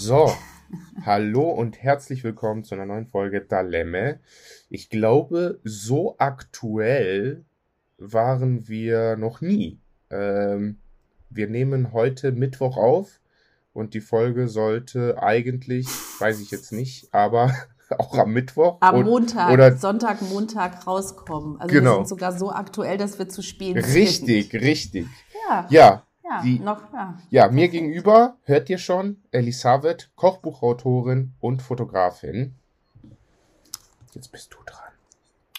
So, hallo und herzlich willkommen zu einer neuen Folge Dalemme. Ich glaube, so aktuell waren wir noch nie. Ähm, wir nehmen heute Mittwoch auf und die Folge sollte eigentlich, weiß ich jetzt nicht, aber auch am Mittwoch. Am Montag, oder Sonntag, Montag rauskommen. Also genau. wir sind sogar so aktuell, dass wir zu Richtig, sind. richtig. Ja. Ja, ja, die, noch, ja. ja mir gegenüber, hört ihr schon, Elisabeth, Kochbuchautorin und Fotografin. Jetzt bist du dran.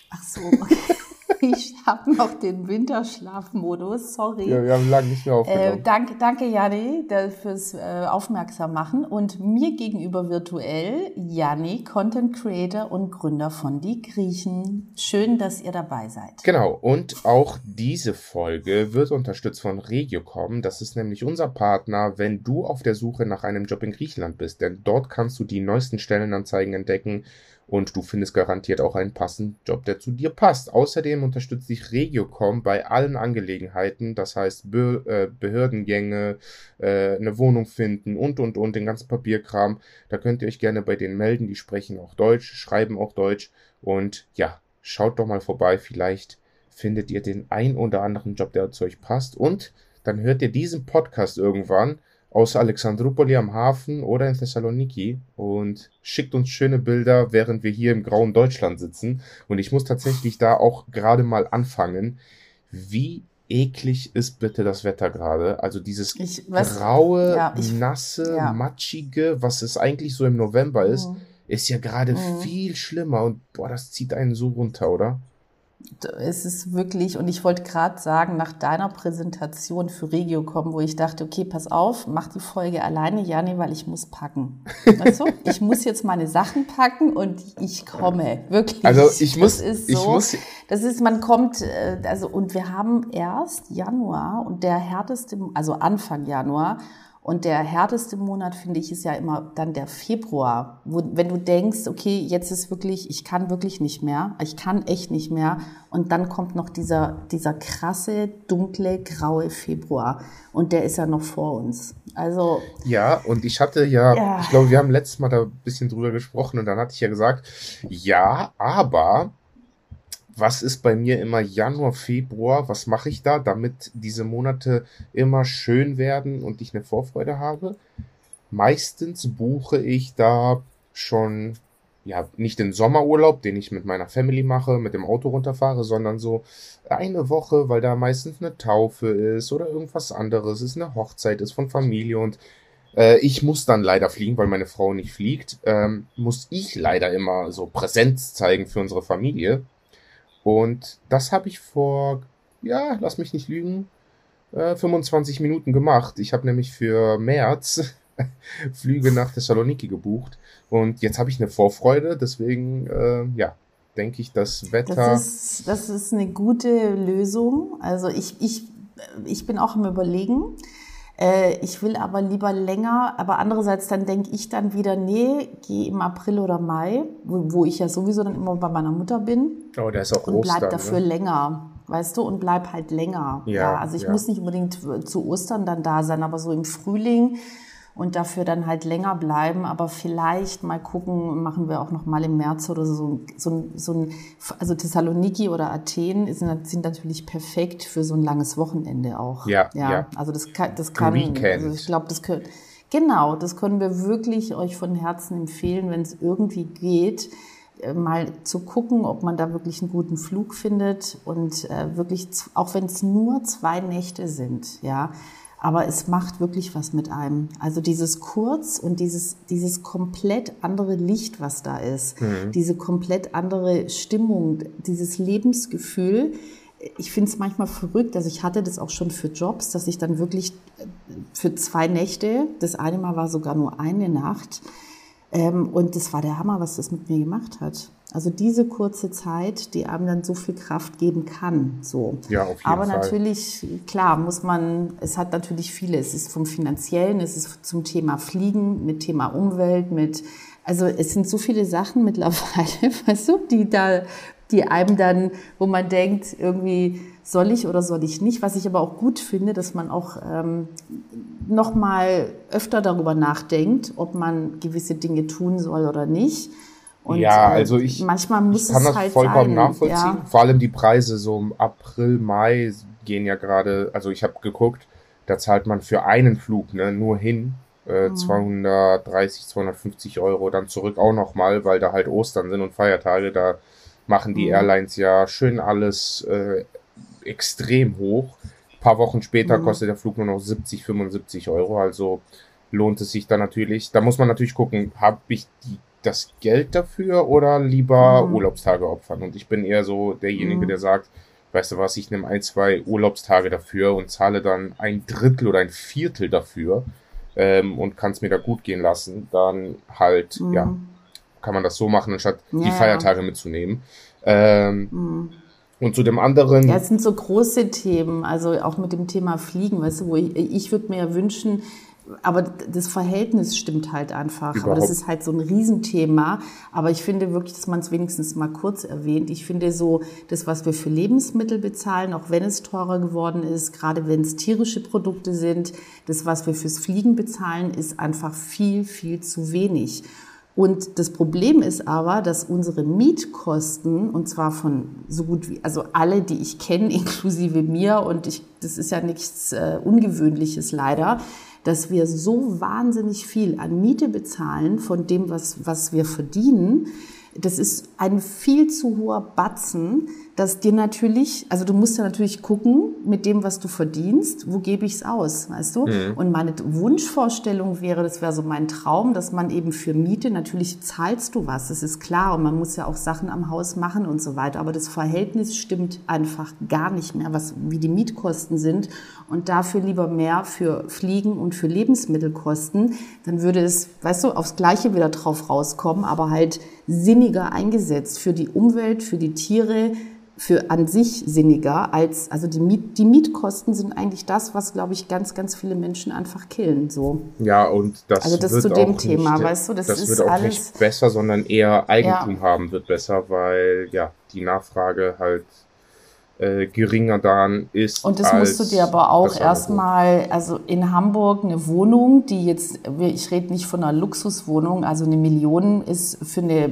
Ach so, okay. ich habe noch den Winterschlafmodus, sorry. Ja, wir haben lange nicht mehr aufgenommen. Äh, danke, danke, Janni, fürs äh, Aufmerksam machen. Und mir gegenüber virtuell Janni, Content Creator und Gründer von Die Griechen. Schön, dass ihr dabei seid. Genau, und auch diese Folge wird unterstützt von Regiocom. Das ist nämlich unser Partner, wenn du auf der Suche nach einem Job in Griechenland bist. Denn dort kannst du die neuesten Stellenanzeigen entdecken und du findest garantiert auch einen passenden Job, der zu dir passt. Außerdem unterstützt dich Regiocom bei allen Angelegenheiten, das heißt Be äh, Behördengänge, äh, eine Wohnung finden und und und den ganzen Papierkram. Da könnt ihr euch gerne bei denen melden, die sprechen auch Deutsch, schreiben auch Deutsch. Und ja, schaut doch mal vorbei, vielleicht findet ihr den ein oder anderen Job, der zu euch passt. Und dann hört ihr diesen Podcast irgendwann aus Alexandroupoli am Hafen oder in Thessaloniki und schickt uns schöne Bilder, während wir hier im grauen Deutschland sitzen. Und ich muss tatsächlich da auch gerade mal anfangen. Wie eklig ist bitte das Wetter gerade? Also dieses ich, graue, ja, ich, nasse, ja. matschige, was es eigentlich so im November ist, Mhm. ist ja gerade Mhm. viel schlimmer und boah, das zieht einen so runter, oder? Es ist wirklich, und ich wollte gerade sagen, nach deiner Präsentation für Regiocom, wo ich dachte, okay, pass auf, mach die Folge alleine, Jani, weil ich muss packen. Weißt du? Ich muss jetzt meine Sachen packen und ich komme. Wirklich. Also ich muss, das ist ich so, muss, das ist, man kommt, äh, also, und wir haben erst Januar und der härteste, also Anfang Januar, und der härteste Monat, finde ich, ist ja immer dann der Februar, wo, wenn du denkst, okay, jetzt ist wirklich, ich kann wirklich nicht mehr, ich kann echt nicht mehr. Und dann kommt noch dieser, dieser krasse, dunkle, graue Februar. Und der ist ja noch vor uns. Also. Ja, und ich hatte ja, Ja. ich glaube, wir haben letztes Mal da ein bisschen drüber gesprochen und dann hatte ich ja gesagt, ja, aber was ist bei mir immer Januar, Februar? Was mache ich da, damit diese Monate immer schön werden und ich eine Vorfreude habe? Meistens buche ich da schon, ja, nicht den Sommerurlaub, den ich mit meiner Family mache, mit dem Auto runterfahre, sondern so eine Woche, weil da meistens eine Taufe ist oder irgendwas anderes, ist eine Hochzeit ist von Familie und äh, ich muss dann leider fliegen, weil meine Frau nicht fliegt, ähm, muss ich leider immer so Präsenz zeigen für unsere Familie. Und das habe ich vor, ja, lass mich nicht lügen, äh, 25 Minuten gemacht. Ich habe nämlich für März Flüge nach Thessaloniki gebucht. Und jetzt habe ich eine Vorfreude, deswegen, äh, ja, denke ich, das Wetter. Das ist, das ist eine gute Lösung. Also ich, ich, ich bin auch im Überlegen. Äh, Ich will aber lieber länger, aber andererseits dann denke ich dann wieder, nee, geh im April oder Mai, wo, wo ich ja sowieso dann immer bei meiner Mutter bin oh, da ist auch und Ostern. bleib dafür ne? länger, weißt du, und bleib halt länger. Ja, also ich ja. muss nicht unbedingt zu Ostern dann da sein, aber so im Frühling und dafür dann halt länger bleiben, aber vielleicht mal gucken, machen wir auch noch mal im März oder so, so, ein- so ein, also Thessaloniki oder Athen sind, sind natürlich perfekt für so ein langes Wochenende auch. Ja, ja. ja. Also das kann, das kann, also ich glaube, das können, genau, das können wir wirklich euch von Herzen empfehlen, wenn es irgendwie geht, äh, mal zu gucken, ob man da wirklich einen guten Flug findet und äh, wirklich, auch wenn es nur zwei Nächte sind, ja, aber es macht wirklich was mit einem. Also dieses Kurz und dieses, dieses komplett andere Licht, was da ist, diese komplett andere Stimmung, dieses Lebensgefühl. Ich finde es manchmal verrückt, also ich hatte das auch schon für Jobs, dass ich dann wirklich äh, für zwei Nächte, das eine Mal war sogar nur eine Nacht, ähm, und das war der Hammer, was das mit mir gemacht hat. Also diese kurze Zeit, die einem dann so viel Kraft geben kann. So. Ja, auf jeden Aber Fall. natürlich, klar, muss man, es hat natürlich viele. Es ist vom Finanziellen, es ist zum Thema Fliegen, mit Thema Umwelt, mit, also es sind so viele Sachen mittlerweile, weißt du, die da die einem dann, wo man denkt, irgendwie soll ich oder soll ich nicht. Was ich aber auch gut finde, dass man auch ähm, noch mal öfter darüber nachdenkt, ob man gewisse Dinge tun soll oder nicht. Und, ja, äh, also ich, manchmal muss ich kann es das halt vollkommen sein. nachvollziehen. Ja. Vor allem die Preise so im April, Mai gehen ja gerade, also ich habe geguckt, da zahlt man für einen Flug ne, nur hin äh, 230, 250 Euro, dann zurück auch nochmal, weil da halt Ostern sind und Feiertage, da machen die Mhm. Airlines ja schön alles äh, extrem hoch. Ein paar Wochen später Mhm. kostet der Flug nur noch 70, 75 Euro, also lohnt es sich dann natürlich. Da muss man natürlich gucken, habe ich die, das Geld dafür oder lieber Mhm. Urlaubstage opfern? Und ich bin eher so derjenige, Mhm. der sagt, weißt du was, ich nehme ein, zwei Urlaubstage dafür und zahle dann ein Drittel oder ein Viertel dafür ähm, und kann es mir da gut gehen lassen, dann halt, Mhm. ja, kann man das so machen, anstatt Ja, die ja. Feiertage mitzunehmen. Ähm, Mhm. und zu dem anderen, Ja, es sind so große Themen, also auch mit dem Thema Fliegen, weißt du, wo ich, ich würde mir ja wünschen, aber das Verhältnis stimmt halt einfach. Aber das Überhaupt. ist halt so ein Riesenthema. Aber ich finde wirklich, dass man es wenigstens mal kurz erwähnt. Ich finde so, das, was wir für Lebensmittel bezahlen, auch wenn es teurer geworden ist, gerade wenn es tierische Produkte sind, das, was wir fürs Fliegen bezahlen, ist einfach viel, viel zu wenig. Und das Problem ist aber, dass unsere Mietkosten, und zwar von so gut wie, also alle, die ich kenne, inklusive mir, und ich, das ist ja nichts äh, Ungewöhnliches leider, dass wir so wahnsinnig viel an Miete bezahlen von dem, was, was wir verdienen. Das ist ein viel zu hoher Batzen, dass dir natürlich, also du musst ja natürlich gucken, mit dem, was du verdienst, wo gebe ich es aus, weißt du? Und meine Wunschvorstellung wäre, das wäre so mein Traum, dass man eben für Miete, natürlich zahlst du was, das ist klar, und man muss ja auch Sachen am Haus machen und so weiter, aber das Verhältnis stimmt einfach gar nicht mehr, was, wie die Mietkosten sind und dafür lieber mehr für Fliegen und für Lebensmittelkosten, dann würde es, weißt du, aufs Gleiche wieder drauf rauskommen, aber halt sinniger eingesetzt für die Umwelt, für die Tiere, für an sich sinniger als, also die, Miet, die Mietkosten sind eigentlich das, was, glaube ich, ganz, ganz viele Menschen einfach killen, so. ja, und das Also das wird zu dem Thema, nicht, weißt du, das ist wird auch alles- nicht besser, sondern eher Eigentum haben wird besser, weil ja die Nachfrage halt äh, geringer dann ist. Und das musst du dir aber auch das erstmal, also in Hamburg eine Wohnung, die jetzt, ich rede nicht von einer Luxuswohnung, also eine Million ist für eine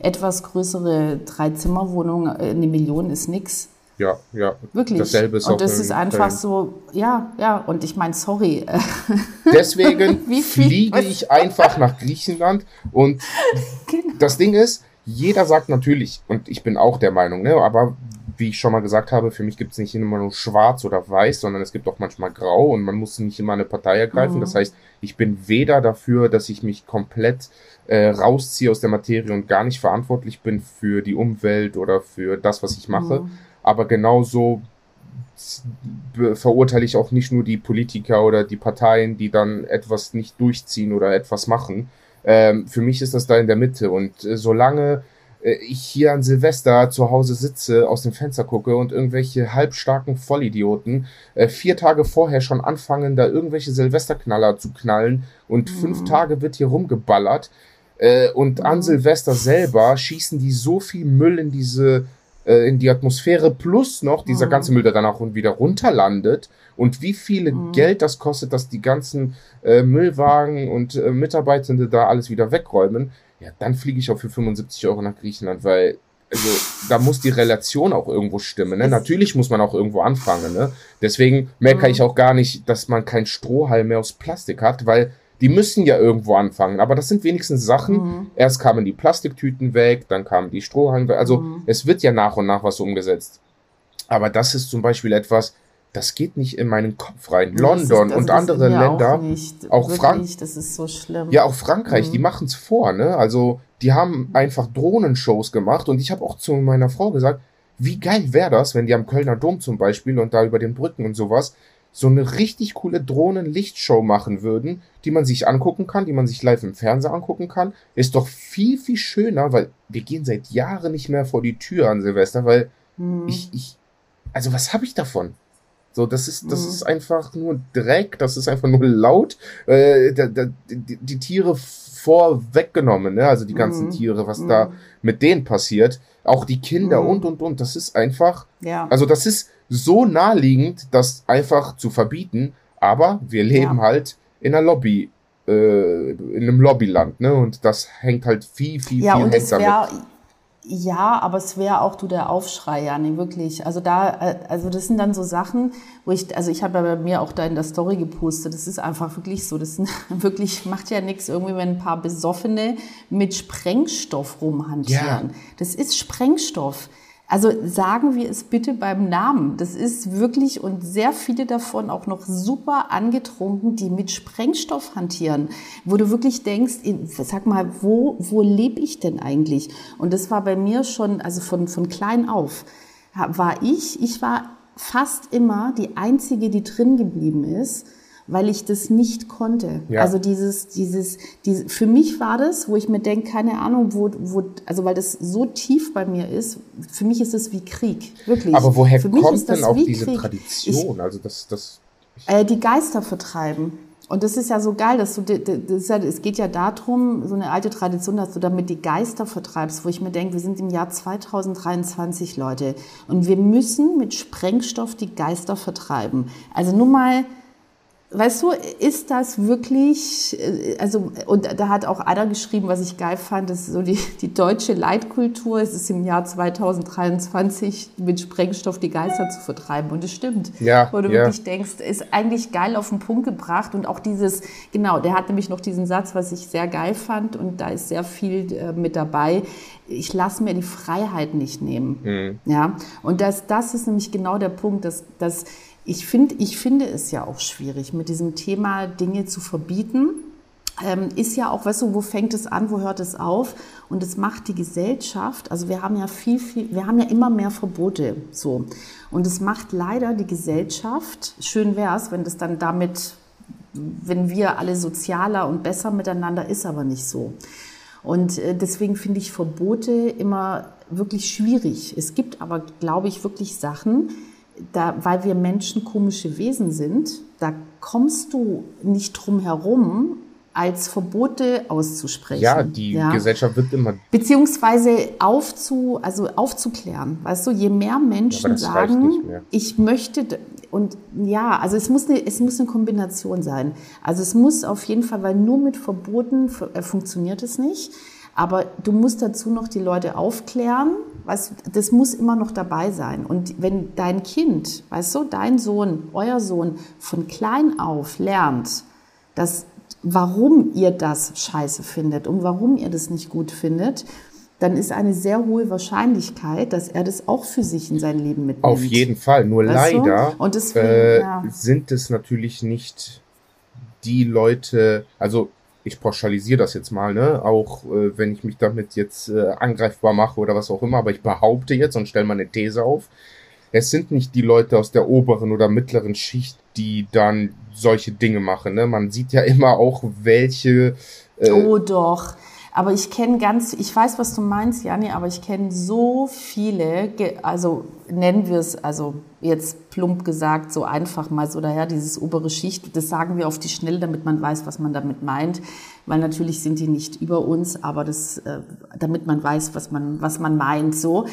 etwas größere Dreizimmerwohnung, äh, eine Million ist nix. Ja, ja. Wirklich. Dasselbe ist auch und das ist einfach so, ja, ja, und ich meine, sorry. Deswegen fliege ich einfach nach Griechenland und Genau. das Ding ist, jeder sagt natürlich, und ich bin auch der Meinung, ne, aber wie ich schon mal gesagt habe, für mich gibt es nicht immer nur schwarz oder weiß, sondern es gibt auch manchmal grau und man muss nicht immer eine Partei ergreifen. Mhm. Das heißt, ich bin weder dafür, dass ich mich komplett äh, rausziehe aus der Materie und gar nicht verantwortlich bin für die Umwelt oder für das, was ich mache, Mhm. aber genauso verurteile ich auch nicht nur die Politiker oder die Parteien, die dann etwas nicht durchziehen oder etwas machen. Ähm, für mich ist das da in der Mitte und äh, solange äh, ich hier an Silvester zu Hause sitze, aus dem Fenster gucke und irgendwelche halbstarken Vollidioten äh, vier Tage vorher schon anfangen, da irgendwelche Silvesterknaller zu knallen und fünf Tage wird hier rumgeballert äh, und an Silvester selber schießen die so viel Müll in diese äh, in die Atmosphäre plus noch dieser Mhm. ganze Müll, der danach und wieder runterlandet und wie viel Geld das kostet, dass die ganzen äh, Müllwagen und äh, Mitarbeitende da alles wieder wegräumen, ja, dann fliege ich auch für 75 Euro nach Griechenland, weil also da muss die Relation auch irgendwo stimmen. Ne? Natürlich muss man auch irgendwo anfangen. Ne? Deswegen Mhm. ich auch gar nicht, dass man kein Strohhalm mehr aus Plastik hat, weil die müssen ja irgendwo anfangen. Aber das sind wenigstens Sachen. Mhm. Erst kamen die Plastiktüten weg, dann kamen die Strohhalme weg. Also Mhm. es wird ja nach und nach was umgesetzt. Aber das ist zum Beispiel etwas, das geht nicht in meinen Kopf rein. London ist- also und andere Länder, Auch, nicht, auch Frank- wirklich, das ist so schlimm. ja auch Frankreich, Mhm. die machen es vor, ne? Also die haben einfach Drohnenshows gemacht und ich habe auch zu meiner Frau gesagt, wie geil wäre das, wenn die am Kölner Dom zum Beispiel und da über den Brücken und sowas so eine richtig coole Drohnenlichtshow machen würden, die man sich angucken kann, die man sich live im Fernseher angucken kann, ist doch viel, viel schöner, weil wir gehen seit Jahren nicht mehr vor die Tür an Silvester, weil Mhm. ich, ich, also was habe ich davon? So, das ist, das Mhm. ist einfach nur Dreck, das ist einfach nur laut. Äh, da, da, die, die Tiere vorweggenommen, ne? Also die ganzen Mhm. Tiere, was Mhm. da mit denen passiert. Auch die Kinder Mhm. und und und. Das ist einfach, Ja. also das ist so naheliegend, das einfach zu verbieten. Aber wir leben Ja. halt in einer Lobby, äh, in einem Lobbyland, ne? Und das hängt halt viel, viel, Ja, viel und hängt damit. Ja, aber es wäre auch du der Aufschrei, ja, nee, wirklich. Also da, äh, also das sind dann so Sachen, wo ich, also ich habe ja bei mir auch da in der Story gepostet, das ist einfach wirklich so, das sind wirklich, macht ja nichts irgendwie, wenn ein paar Besoffene mit Sprengstoff rumhantieren. Ja. Das ist Sprengstoff. Also sagen wir es bitte beim Namen. Das ist wirklich und sehr viele davon auch noch super angetrunken, die mit Sprengstoff hantieren, wo du wirklich denkst, sag mal, wo, wo lebe ich denn eigentlich? Und das war bei mir schon, also von, von klein auf, war ich, ich war fast immer die Einzige, die drin geblieben ist, weil ich das nicht konnte. Ja. Also dieses, dieses, diese, für mich war das, wo ich mir denke, keine Ahnung, wo, wo, also weil das so tief bei mir ist, für mich ist es wie Krieg, wirklich. Aber woher kommt denn auch diese Krieg. Tradition? also das, das, Ich, äh, die Geister vertreiben. Und das ist ja so geil, dass du, das ist ja, es geht ja darum, so eine alte Tradition, dass du damit die Geister vertreibst, wo ich mir denke, wir sind im Jahr 2023, Leute. Und wir müssen mit Sprengstoff die Geister vertreiben. Also nur mal, Weißt du, ist das wirklich, äh, also, und da hat auch einer geschrieben, was ich geil fand, das ist so die, die deutsche Leitkultur, es ist im Jahr 2023 mit Sprengstoff die Geister zu vertreiben. Und es stimmt. Ja, Wo du ja. wirklich denkst, ist eigentlich geil auf den Punkt gebracht. Und auch dieses, genau, der hat nämlich noch diesen Satz, was ich sehr geil fand, und da ist sehr viel äh, mit dabei. Ich lasse mir die Freiheit nicht nehmen. Ja, und das, das ist nämlich genau der Punkt, dass, dass ich, find, ich finde es ja auch schwierig, mit diesem Thema Dinge zu verbieten. Ähm, ist ja auch, weißt du, wo fängt es an, wo hört es auf? Und es macht die Gesellschaft, also wir haben ja viel, viel, wir haben ja immer mehr Verbote, so. Und es macht leider die Gesellschaft, schön wäre es, wenn das dann damit, wenn wir alle sozialer und besser miteinander ist, aber nicht so. Und äh, deswegen finde ich Verbote immer wirklich schwierig. Es gibt aber, glaube ich, wirklich Sachen, da, weil wir Menschen komische Wesen sind, da kommst du nicht drum herum, als Verbote auszusprechen. ja, die Gesellschaft wird immer Beziehungsweise aufzu, also aufzuklären. Weißt du, je mehr Menschen reicht sagen, mehr. ich möchte, und ja, also es muss, eine, es muss eine Kombination sein. Also es muss auf jeden Fall, weil nur mit Verboten äh, funktioniert es nicht. Aber du musst dazu noch die Leute aufklären. Weißt, du, das muss immer noch dabei sein. Und wenn dein Kind, weißt du, dein Sohn, euer Sohn von klein auf lernt, dass warum ihr das scheiße findet und warum ihr das nicht gut findet, dann ist eine sehr hohe Wahrscheinlichkeit, dass er das auch für sich in sein Leben mitnimmt. Auf jeden Fall. Nur Weißt leider Und deswegen, äh, ja. sind es natürlich nicht die Leute, also ich pauschalisiere das jetzt mal, ne? Auch äh, wenn ich mich damit jetzt äh, angreifbar mache oder was auch immer, aber ich behaupte jetzt und stelle mal eine These auf. Es sind nicht die Leute aus der oberen oder mittleren Schicht, die dann solche Dinge machen. Ne? Man sieht ja immer auch, welche äh, Oh doch. Aber ich kenne ganz, ich weiß, was du meinst, Jani, aber ich kenne so viele, also nennen wir es, also jetzt plump gesagt, so einfach mal so daher, dieses obere Schicht, das sagen wir auf die Schnelle, damit man weiß, was man damit meint, weil natürlich sind die nicht über uns, aber das, äh, damit man weiß, was man, was man meint, so.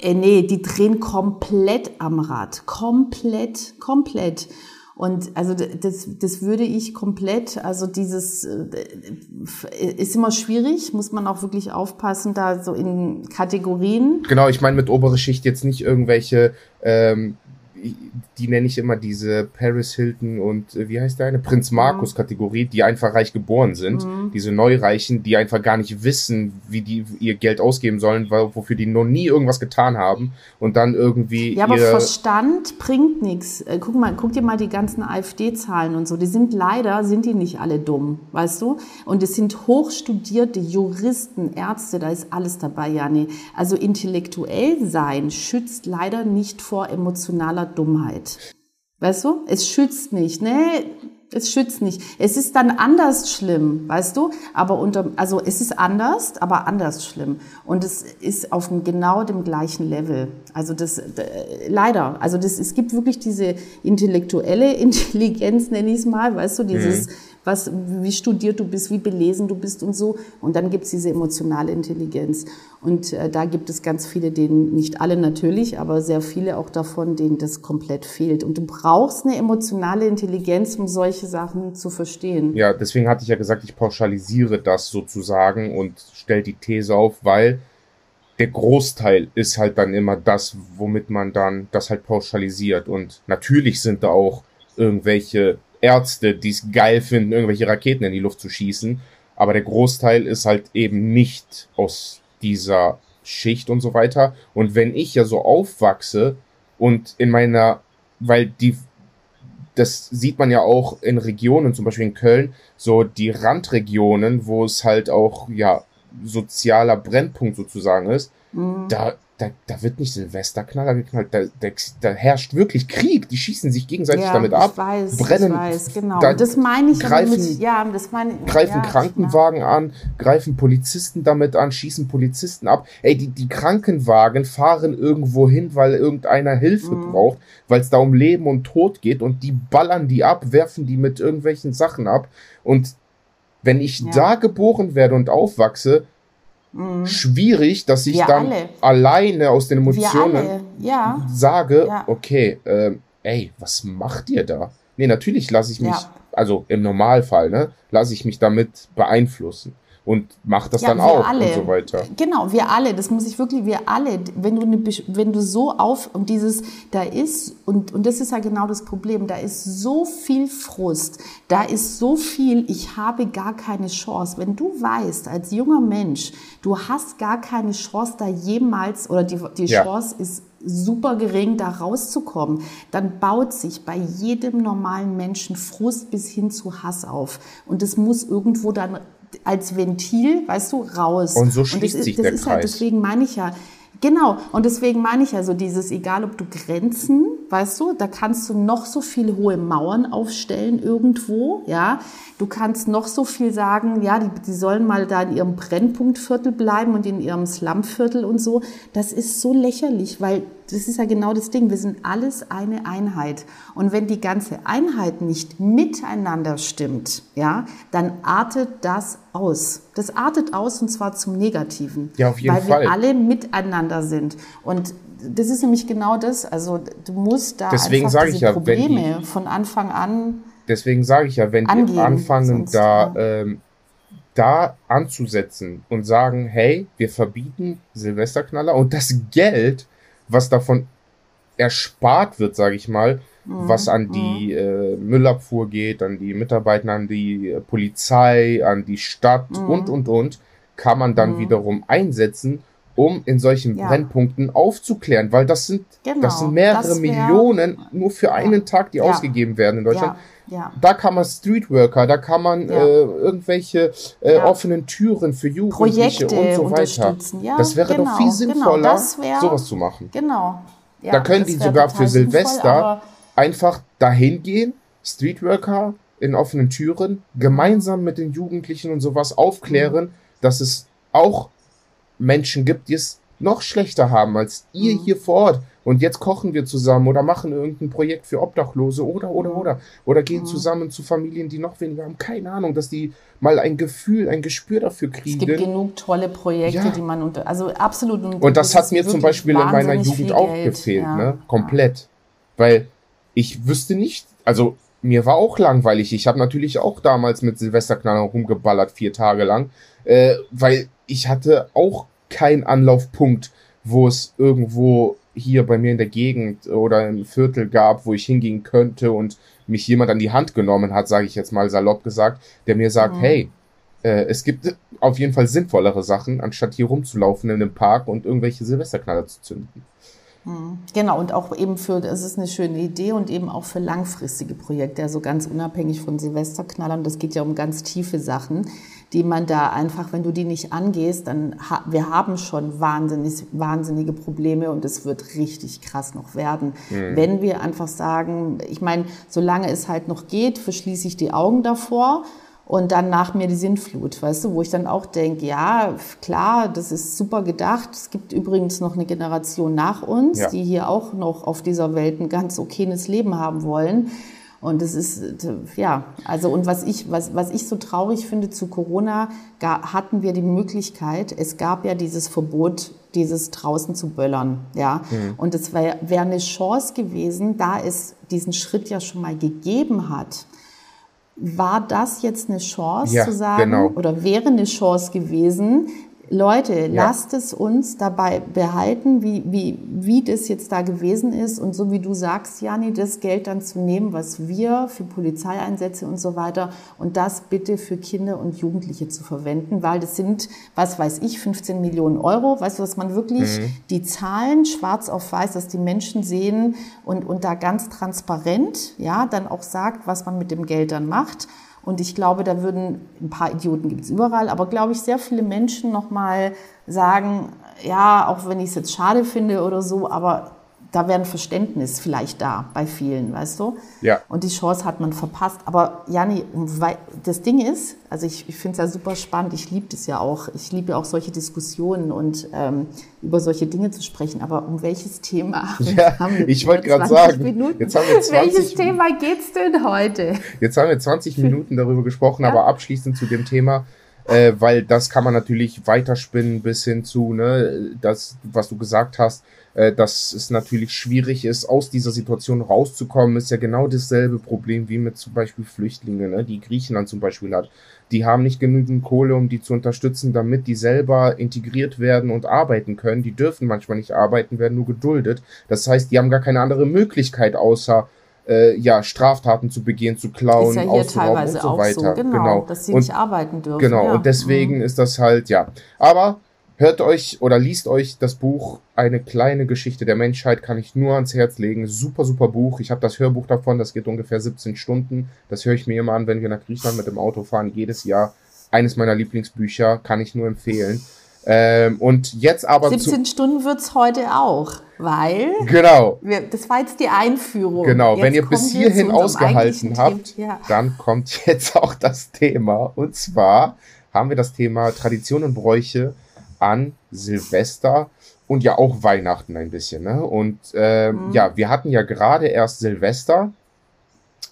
Äh, nee, die drehen komplett am Rad, komplett, komplett. Und also das, das würde ich komplett, also dieses äh, ist immer schwierig, muss man auch wirklich aufpassen, da so in Kategorien. Genau, ich meine mit obere Schicht jetzt nicht irgendwelche, ähm, die nenne ich immer diese Paris Hilton und äh, wie heißt der eine? Prinz Markus Kategorie, die einfach reich geboren sind. Diese Neureichen, die einfach gar nicht wissen, wie die ihr Geld ausgeben sollen, weil, wofür die noch nie irgendwas getan haben und dann irgendwie Ja, aber Verstand bringt nichts. Äh, Guck mal, guck dir mal die ganzen AfD-Zahlen und so. Die sind leider, sind die nicht alle dumm, weißt du? Und es sind hochstudierte Juristen, Ärzte, da ist alles dabei, Jani. Also intellektuell sein schützt leider nicht vor emotionaler Dummheit. Weißt du? Es schützt nicht, ne? Es schützt nicht. Es ist dann anders schlimm, weißt du? Aber unter, also es ist anders, aber anders schlimm. Und es ist auf genau dem gleichen Level. Also das, leider. Also das, es gibt wirklich diese intellektuelle Intelligenz, nenne ich es mal, weißt du? Dieses was, wie studiert du bist, wie belesen du bist und so. Und dann gibt's diese emotionale Intelligenz. Und äh, da gibt es ganz viele, denen, nicht alle natürlich, aber sehr viele auch davon, denen das komplett fehlt. Und du brauchst eine emotionale Intelligenz, um solche Sachen zu verstehen. Ja, deswegen hatte ich ja gesagt, ich pauschalisiere das sozusagen und stelle die These auf, weil der Großteil ist halt dann immer das, womit man dann das halt pauschalisiert. Und natürlich sind da auch irgendwelche Ärzte, die es geil finden, irgendwelche Raketen in die Luft zu schießen. Aber der Großteil ist halt eben nicht aus dieser Schicht und so weiter. Und wenn ich ja so aufwachse und in meiner, weil die, das sieht man ja auch in Regionen, zum Beispiel in Köln, so die Randregionen, wo es halt auch, ja, sozialer Brennpunkt sozusagen ist, mhm. da da, da wird nicht Silvesterknaller geknallt, da, da, da herrscht wirklich Krieg. Die schießen sich gegenseitig ja, damit ab, weiß, brennen, ich weiß, genau. Da das meine ich greifen, mit, ja, das meine ich, greifen ja, Krankenwagen ja. an, greifen Polizisten damit an, schießen Polizisten ab. Ey, die, die Krankenwagen fahren irgendwo hin, weil irgendeiner Hilfe mhm. braucht, weil es da um Leben und Tod geht und die ballern die ab, werfen die mit irgendwelchen Sachen ab und wenn ich da geboren werde und aufwachse, mhm. schwierig, dass ich Wir dann alle. alleine aus den Emotionen ja. sage, ja. okay, äh, ey, was macht ihr da? Nee, natürlich lasse ich mich, ja. also im Normalfall, ne, lasse ich mich damit beeinflussen und macht das ja, dann auch alle. und so weiter. Genau, wir alle, das muss ich wirklich, wir alle, wenn du, eine, wenn du so auf und dieses, da ist, und, und das ist ja genau das Problem, da ist so viel Frust, da ist so viel, ich habe gar keine Chance. Wenn du weißt, als junger Mensch, du hast gar keine Chance, da jemals, oder die, die ja. Chance ist super gering, da rauszukommen, dann baut sich bei jedem normalen Menschen Frust bis hin zu Hass auf. Und das muss irgendwo dann als Ventil, weißt du, raus. Und so schließt und das, sich das der ist Kreis. Halt, deswegen meine ich ja, Genau, und deswegen meine ich also dieses, egal ob du Grenzen, weißt du, da kannst du noch so viele hohe Mauern aufstellen irgendwo, ja. Du kannst noch so viel sagen, ja, die, die sollen mal da in ihrem Brennpunktviertel bleiben und in ihrem Slumviertel und so. Das ist so lächerlich, weil das ist ja genau das Ding. Wir sind alles eine Einheit. Und wenn die ganze Einheit nicht miteinander stimmt, ja, dann artet das aus. Das artet aus und zwar zum Negativen. Ja, auf jeden weil Fall. Weil wir alle miteinander sind. Und das ist nämlich genau das. Also du musst da Deswegen einfach diese ja, Probleme die, von Anfang an Deswegen sage ich ja, wenn angehen, die anfangen, da, ja. ähm, da anzusetzen und sagen, hey, wir verbieten Silvesterknaller und das Geld, was davon erspart wird, sage ich mal, mhm. was an die mhm. äh, Müllabfuhr geht, an die Mitarbeiter, an die äh, Polizei, an die Stadt Mhm. und, und, und, kann man dann Mhm. wiederum einsetzen, um in solchen Ja. Brennpunkten aufzuklären, weil das sind, Genau, das sind mehrere das wär- Millionen nur für einen Tag, die Ja. ausgegeben werden in Deutschland. Ja, ja. Da kann man Streetworker, da kann man Ja. äh, irgendwelche äh, Ja. offenen Türen für Jugendliche Projekte und so weiter. Ja, das wäre genau, doch viel genau. sinnvoller, Das wär- sowas zu machen. Genau. Ja, da können die sogar für Silvester einfach dahin gehen, Streetworker in offenen Türen, gemeinsam mit den Jugendlichen und sowas aufklären, dass es auch Menschen gibt, die es noch schlechter haben als ihr Mhm. hier vor Ort. Und jetzt kochen wir zusammen oder machen irgendein Projekt für Obdachlose oder, oder, oder. Oder gehen zusammen zu Familien, die noch weniger haben. Keine Ahnung, dass die mal ein Gefühl, ein Gespür dafür Es kriegen. gibt genug tolle Projekte, Ja. die man unter, also absolut. Und das hat ist mir zum Beispiel in meiner Jugend auch Geld. gefehlt, ja. ne? Komplett. Weil ich wüsste nicht, also mir war auch langweilig. Ich habe natürlich auch damals mit Silvesterknaller rumgeballert, vier Tage lang, äh, weil ich hatte auch keinen Anlaufpunkt, wo es irgendwo hier bei mir in der Gegend oder im Viertel gab, wo ich hingehen könnte und mich jemand an die Hand genommen hat, sage ich jetzt mal salopp gesagt, der mir sagt, Mhm. hey, äh, es gibt auf jeden Fall sinnvollere Sachen, anstatt hier rumzulaufen in einem Park und irgendwelche Silvesterknaller zu zünden. Genau, und auch eben für, das ist eine schöne Idee und eben auch für langfristige Projekte, also ganz unabhängig von Silvesterknallern. Das geht ja um ganz tiefe Sachen, die man da einfach, wenn du die nicht angehst, dann, ha wir haben schon wahnsinnig, wahnsinnige Probleme und es wird richtig krass noch werden. Wenn wir einfach sagen, ich meine, solange es halt noch geht, verschließe ich die Augen davor und dann nach mir die Sintflut, weißt du, wo ich dann auch denke, ja, klar, das ist super gedacht. Es gibt übrigens noch eine Generation nach uns, Ja. die hier auch noch auf dieser Welt ein ganz okayes Leben haben wollen. Und es ist, ja, also und was ich, was, was ich so traurig finde zu Corona, hatten wir die Möglichkeit, es gab ja dieses Verbot, dieses draußen zu böllern, ja. Mhm. Und es wäre wär eine Chance gewesen, da es diesen Schritt ja schon mal gegeben hat, war das jetzt eine Chance ja, zu sagen, genau. oder wäre eine Chance gewesen, Leute, ja. lasst es uns dabei behalten, wie, wie, wie das jetzt da gewesen ist und so wie du sagst, Jani, das Geld dann zu nehmen, was wir für Polizeieinsätze und so weiter und das bitte für Kinder und Jugendliche zu verwenden, weil das sind, was weiß ich, 15 Millionen Euro, weißt du, dass man wirklich mhm. die Zahlen schwarz auf weiß, dass die Menschen sehen und, und da ganz transparent, ja, dann auch sagt, was man mit dem Geld dann macht und ich glaube, da würden ein paar Idioten gibt es überall, aber glaube ich, sehr viele Menschen nochmal sagen, ja, auch wenn ich es jetzt schade finde oder so, aber da wäre ein Verständnis vielleicht da bei vielen, weißt du? Ja. Und die Chance hat man verpasst. Aber Jani, das Ding ist, also ich, ich finde es ja super spannend, ich liebe das ja auch. Ich liebe ja auch solche Diskussionen und ähm, über solche Dinge zu sprechen. Aber um welches Thema ja, haben wir Ich wollte gerade sagen, Minuten? jetzt haben wir 20 welches Thema geht's denn heute? Jetzt haben wir 20 Minuten darüber gesprochen, ja? aber abschließend zu dem Thema, äh, weil das kann man natürlich weiterspinnen bis hin zu, ne, das, was du gesagt hast, äh, dass es natürlich schwierig ist, aus dieser Situation rauszukommen, ist ja genau dasselbe Problem wie mit zum Beispiel Flüchtlingen, ne, die Griechenland zum Beispiel hat. Die haben nicht genügend Kohle, um die zu unterstützen, damit die selber integriert werden und arbeiten können. Die dürfen manchmal nicht arbeiten, werden nur geduldet. Das heißt, die haben gar keine andere Möglichkeit, außer äh, ja, Straftaten zu begehen, zu klauen, ja auszurauben und so weiter. So, genau, genau, dass sie und, nicht arbeiten dürfen. Genau, ja. und deswegen mhm. ist das halt, ja. Aber Hört euch oder liest euch das Buch Eine kleine Geschichte der Menschheit, kann ich nur ans Herz legen. Super, super Buch. Ich habe das Hörbuch davon, das geht ungefähr 17 Stunden. Das höre ich mir immer an, wenn wir nach Griechenland mit dem Auto fahren, jedes Jahr. Eines meiner Lieblingsbücher, kann ich nur empfehlen. Ähm, und jetzt aber. 17 Stunden wird's heute auch, weil. Genau. Wir, das war jetzt die Einführung. Genau, jetzt wenn ihr bis hierhin ausgehalten habt, ja. dann kommt jetzt auch das Thema. Und zwar haben wir das Thema Tradition und Bräuche an Silvester und ja auch Weihnachten ein bisschen. Ne? Und äh, mhm. ja, wir hatten ja gerade erst Silvester.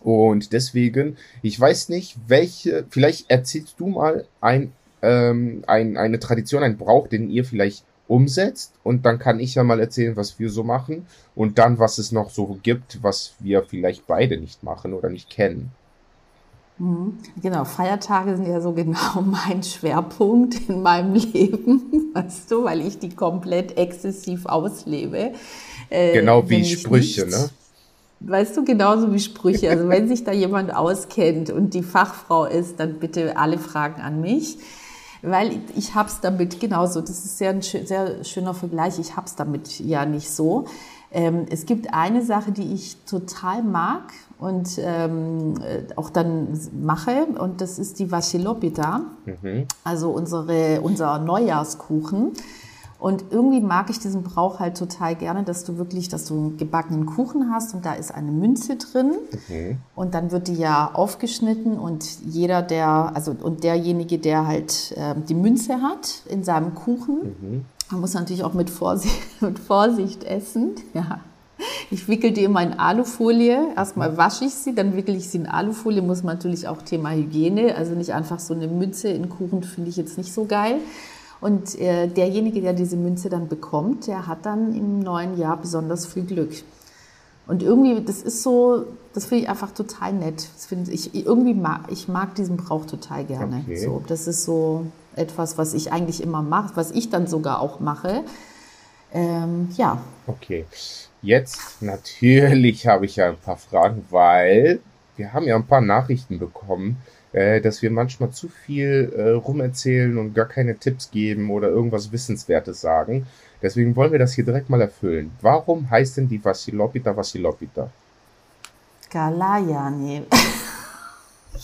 Und deswegen, ich weiß nicht, welche, vielleicht erzählst du mal ein, ähm, ein, eine Tradition, ein Brauch, den ihr vielleicht umsetzt und dann kann ich ja mal erzählen, was wir so machen und dann, was es noch so gibt, was wir vielleicht beide nicht machen oder nicht kennen. Mhm. Genau, Feiertage sind ja so genau mein Schwerpunkt in meinem Leben, weißt du, weil ich die komplett exzessiv auslebe. Äh, genau wie Sprüche, nicht, ne? Weißt du, genauso wie Sprüche. Also wenn sich da jemand auskennt und die Fachfrau ist, dann bitte alle Fragen an mich. Weil ich hab's damit genauso, das ist sehr ein sehr schöner Vergleich, ich hab's damit ja nicht so. Ähm, es gibt eine Sache, die ich total mag, und ähm, äh, auch dann mache. Und das ist die Vasilopita, mhm. also unsere, unser Neujahrskuchen. Und irgendwie mag ich diesen Brauch halt total gerne, dass du wirklich, dass du einen gebackenen Kuchen hast und da ist eine Münze drin. Mhm. Und dann wird die ja aufgeschnitten und jeder, der, also und derjenige, der halt äh, die Münze hat in seinem Kuchen, mhm. man muss natürlich auch mit Vorsicht, mit Vorsicht essen. Ja. Ich wickel die immer in Alufolie. Erstmal wasche ich sie, dann wickel ich sie in Alufolie. Muss man natürlich auch Thema Hygiene. Also nicht einfach so eine Münze in Kuchen finde ich jetzt nicht so geil. Und äh, derjenige, der diese Münze dann bekommt, der hat dann im neuen Jahr besonders viel Glück. Und irgendwie, das ist so, das finde ich einfach total nett. Das find ich irgendwie mag, ich mag diesen Brauch total gerne. Okay. So, das ist so etwas, was ich eigentlich immer mache, was ich dann sogar auch mache. Ähm, ja. Okay. Jetzt natürlich habe ich ja ein paar Fragen, weil wir haben ja ein paar Nachrichten bekommen, äh, dass wir manchmal zu viel äh, rumerzählen und gar keine Tipps geben oder irgendwas Wissenswertes sagen. Deswegen wollen wir das hier direkt mal erfüllen. Warum heißt denn die Vasilopita Vasilopita? Galayani.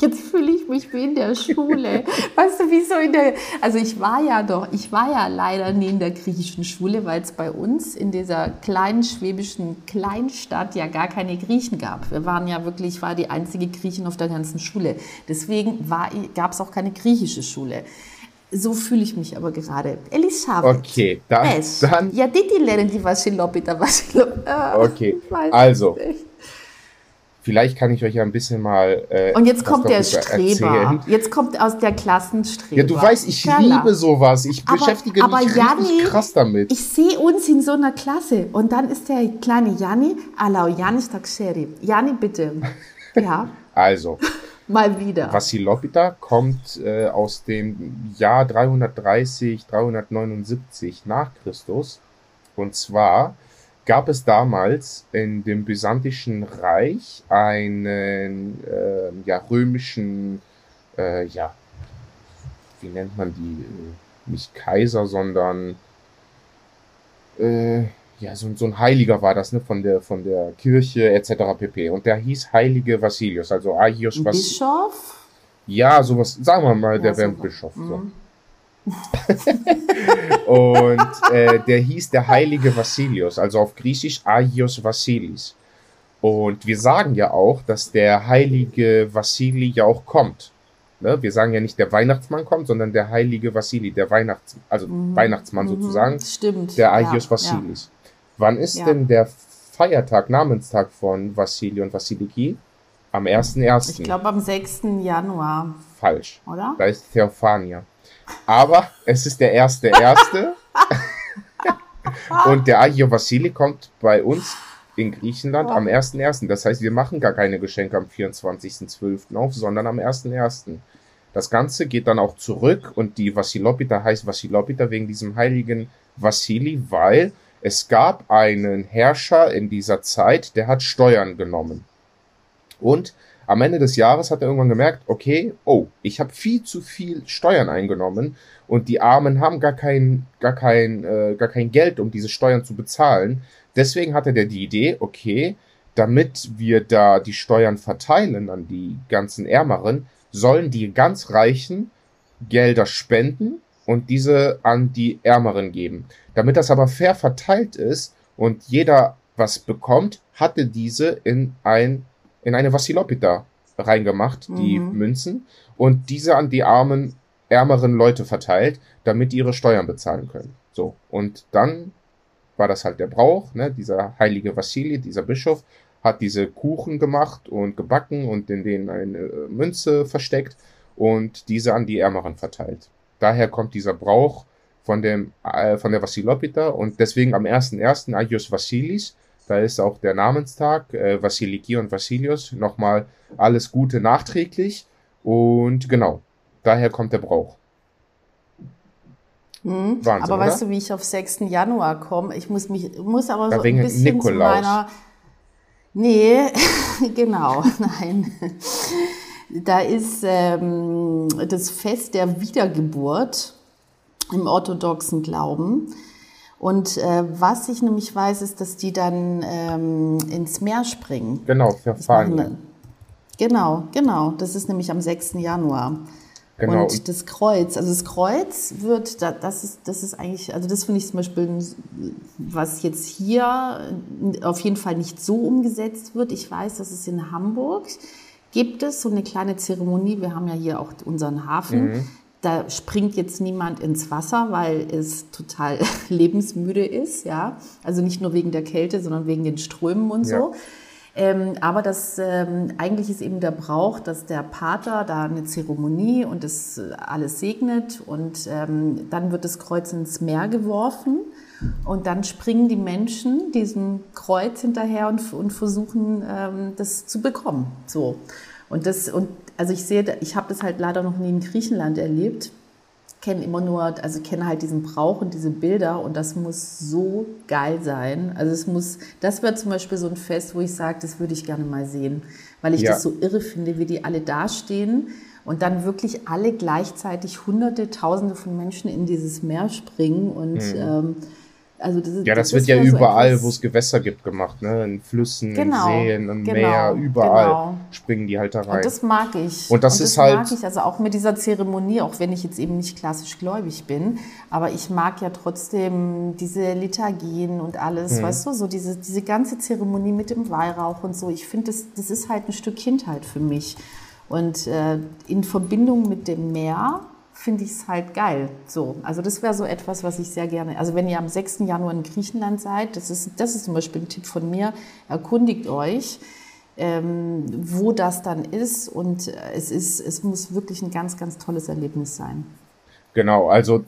Jetzt fühle ich mich wie in der Schule. weißt du, wie so in der. Also ich war ja doch, ich war ja leider nie in der griechischen Schule, weil es bei uns in dieser kleinen schwäbischen Kleinstadt ja gar keine Griechen gab. Wir waren ja wirklich, ich war die einzige Griechin auf der ganzen Schule. Deswegen gab es auch keine griechische Schule. So fühle ich mich aber gerade. Elisabeth. Okay, dann. dann ja, die, die lernen die Vasilopita, Vasilopita. Okay, also. Nicht. Vielleicht kann ich euch ja ein bisschen mal. Äh, Und jetzt kommt der Streber. Erzählen. Jetzt kommt aus der Klassenstreber. Ja, du weißt, ich Klar. liebe sowas. Ich aber, beschäftige aber mich Janni, richtig krass damit. Ich sehe uns in so einer Klasse und dann ist der kleine Janni, Alau Janni Staksheri. Janni, bitte. Ja. Also. mal wieder. Vassilopita kommt äh, aus dem Jahr 330, 379 nach Christus. Und zwar gab es damals in dem Byzantischen Reich einen äh, ja, römischen, äh, ja, wie nennt man die? Äh, nicht Kaiser, sondern äh, ja, so, so ein Heiliger war das, ne, von der, von der Kirche etc. pp. Und der hieß Heilige Vassilius, also Agios Vassilius. Bischof? Ja, sowas, sagen wir mal, der ja, wäre ein Bischof. So. Mhm. und äh, der hieß der heilige Vassilius, also auf Griechisch Agios Vassilis. Und wir sagen ja auch, dass der heilige Vassili ja auch kommt. Ne? Wir sagen ja nicht, der Weihnachtsmann kommt, sondern der heilige Vassili, der Weihnachts also mhm. Weihnachtsmann mhm. sozusagen. Stimmt. Der Agios ja, Vassilis. Ja. Wann ist ja. denn der Feiertag, Namenstag von Vassili und Vassiliki? Am 1.1. Ich glaube am 6. Januar. Falsch. Oder? Da ist Theophania. Aber es ist der erste erste. und der Agio Vassili kommt bei uns in Griechenland am 1.1. Das heißt, wir machen gar keine Geschenke am 24.12. auf, sondern am 1.1. Das Ganze geht dann auch zurück und die Vassilopita heißt Vassilopita wegen diesem heiligen Vassili, weil es gab einen Herrscher in dieser Zeit, der hat Steuern genommen. Und am Ende des Jahres hat er irgendwann gemerkt, okay, oh, ich habe viel zu viel Steuern eingenommen und die Armen haben gar kein, gar kein, äh, gar kein Geld, um diese Steuern zu bezahlen. Deswegen hatte der die Idee, okay, damit wir da die Steuern verteilen an die ganzen Ärmeren, sollen die ganz Reichen Gelder spenden und diese an die Ärmeren geben. Damit das aber fair verteilt ist und jeder was bekommt, hatte diese in ein in eine Vassilopita reingemacht, die mhm. Münzen, und diese an die armen, ärmeren Leute verteilt, damit die ihre Steuern bezahlen können. So. Und dann war das halt der Brauch, ne? Dieser heilige Vassili, dieser Bischof, hat diese Kuchen gemacht und gebacken und in denen eine äh, Münze versteckt und diese an die Ärmeren verteilt. Daher kommt dieser Brauch von dem, äh, von der Vassilopita und deswegen am 1.1. Agios Vassilis, da ist auch der Namenstag, äh, Vassiliki und Vassilius. Nochmal alles Gute nachträglich. Und genau, daher kommt der Brauch. Mhm. Wahnsinn, aber weißt du, wie ich auf 6. Januar komme? Ich muss mich, muss aber so ein bisschen Nikolaus. zu meiner. Nee, genau, nein. Da ist ähm, das Fest der Wiedergeburt im orthodoxen Glauben. Und äh, was ich nämlich weiß, ist, dass die dann ähm, ins Meer springen. Genau, verfahren. Genau, genau. Das ist nämlich am 6. Januar. Genau. Und das Kreuz, also das Kreuz wird, das ist, das ist eigentlich, also das finde ich zum Beispiel, was jetzt hier auf jeden Fall nicht so umgesetzt wird. Ich weiß, dass es in Hamburg gibt es so eine kleine Zeremonie. Wir haben ja hier auch unseren Hafen. Mhm da springt jetzt niemand ins Wasser, weil es total lebensmüde ist, ja. Also nicht nur wegen der Kälte, sondern wegen den Strömen und ja. so. Ähm, aber das ähm, eigentlich ist eben der Brauch, dass der Pater da eine Zeremonie und das äh, alles segnet und ähm, dann wird das Kreuz ins Meer geworfen und dann springen die Menschen diesem Kreuz hinterher und, und versuchen, ähm, das zu bekommen. So. Und das, und also ich sehe, ich habe das halt leider noch nie in Griechenland erlebt. Kenne immer nur, also kenne halt diesen Brauch und diese Bilder und das muss so geil sein. Also es muss, das wäre zum Beispiel so ein Fest, wo ich sage, das würde ich gerne mal sehen, weil ich ja. das so irre finde, wie die alle dastehen und dann wirklich alle gleichzeitig Hunderte, Tausende von Menschen in dieses Meer springen und mhm. ähm, also das, ja, das, das wird ja überall, so wo es Gewässer gibt, gemacht, ne? In Flüssen, genau, in Seen, im genau, Meer, überall genau. springen die halt da rein. Und das mag ich. Und das, und das ist halt. mag ich, also auch mit dieser Zeremonie, auch wenn ich jetzt eben nicht klassisch gläubig bin, aber ich mag ja trotzdem diese Liturgien und alles, mhm. weißt du, so diese, diese ganze Zeremonie mit dem Weihrauch und so. Ich finde, das, das ist halt ein Stück Kindheit für mich. Und äh, in Verbindung mit dem Meer finde ich es halt geil. So, also das wäre so etwas, was ich sehr gerne. Also wenn ihr am 6. Januar in Griechenland seid, das ist, das ist zum Beispiel ein Tipp von mir, erkundigt euch. ähm, wo das dann ist. Und es ist, es muss wirklich ein ganz, ganz tolles Erlebnis sein. Genau, also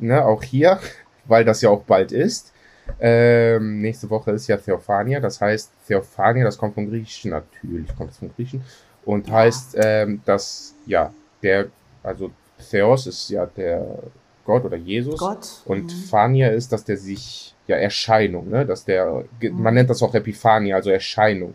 ne, auch hier, weil das ja auch bald ist. Ähm, nächste Woche ist ja Theophania, das heißt, Theophania, das kommt vom Griechischen, natürlich kommt es vom Griechischen, und ja. heißt, ähm, dass, ja, der, also Theos ist ja der Gott oder Jesus. Gott. Und mhm. Phania ist, dass der sich, ja, Erscheinung, ne, dass der, mhm. man nennt das auch Epiphania, also Erscheinung.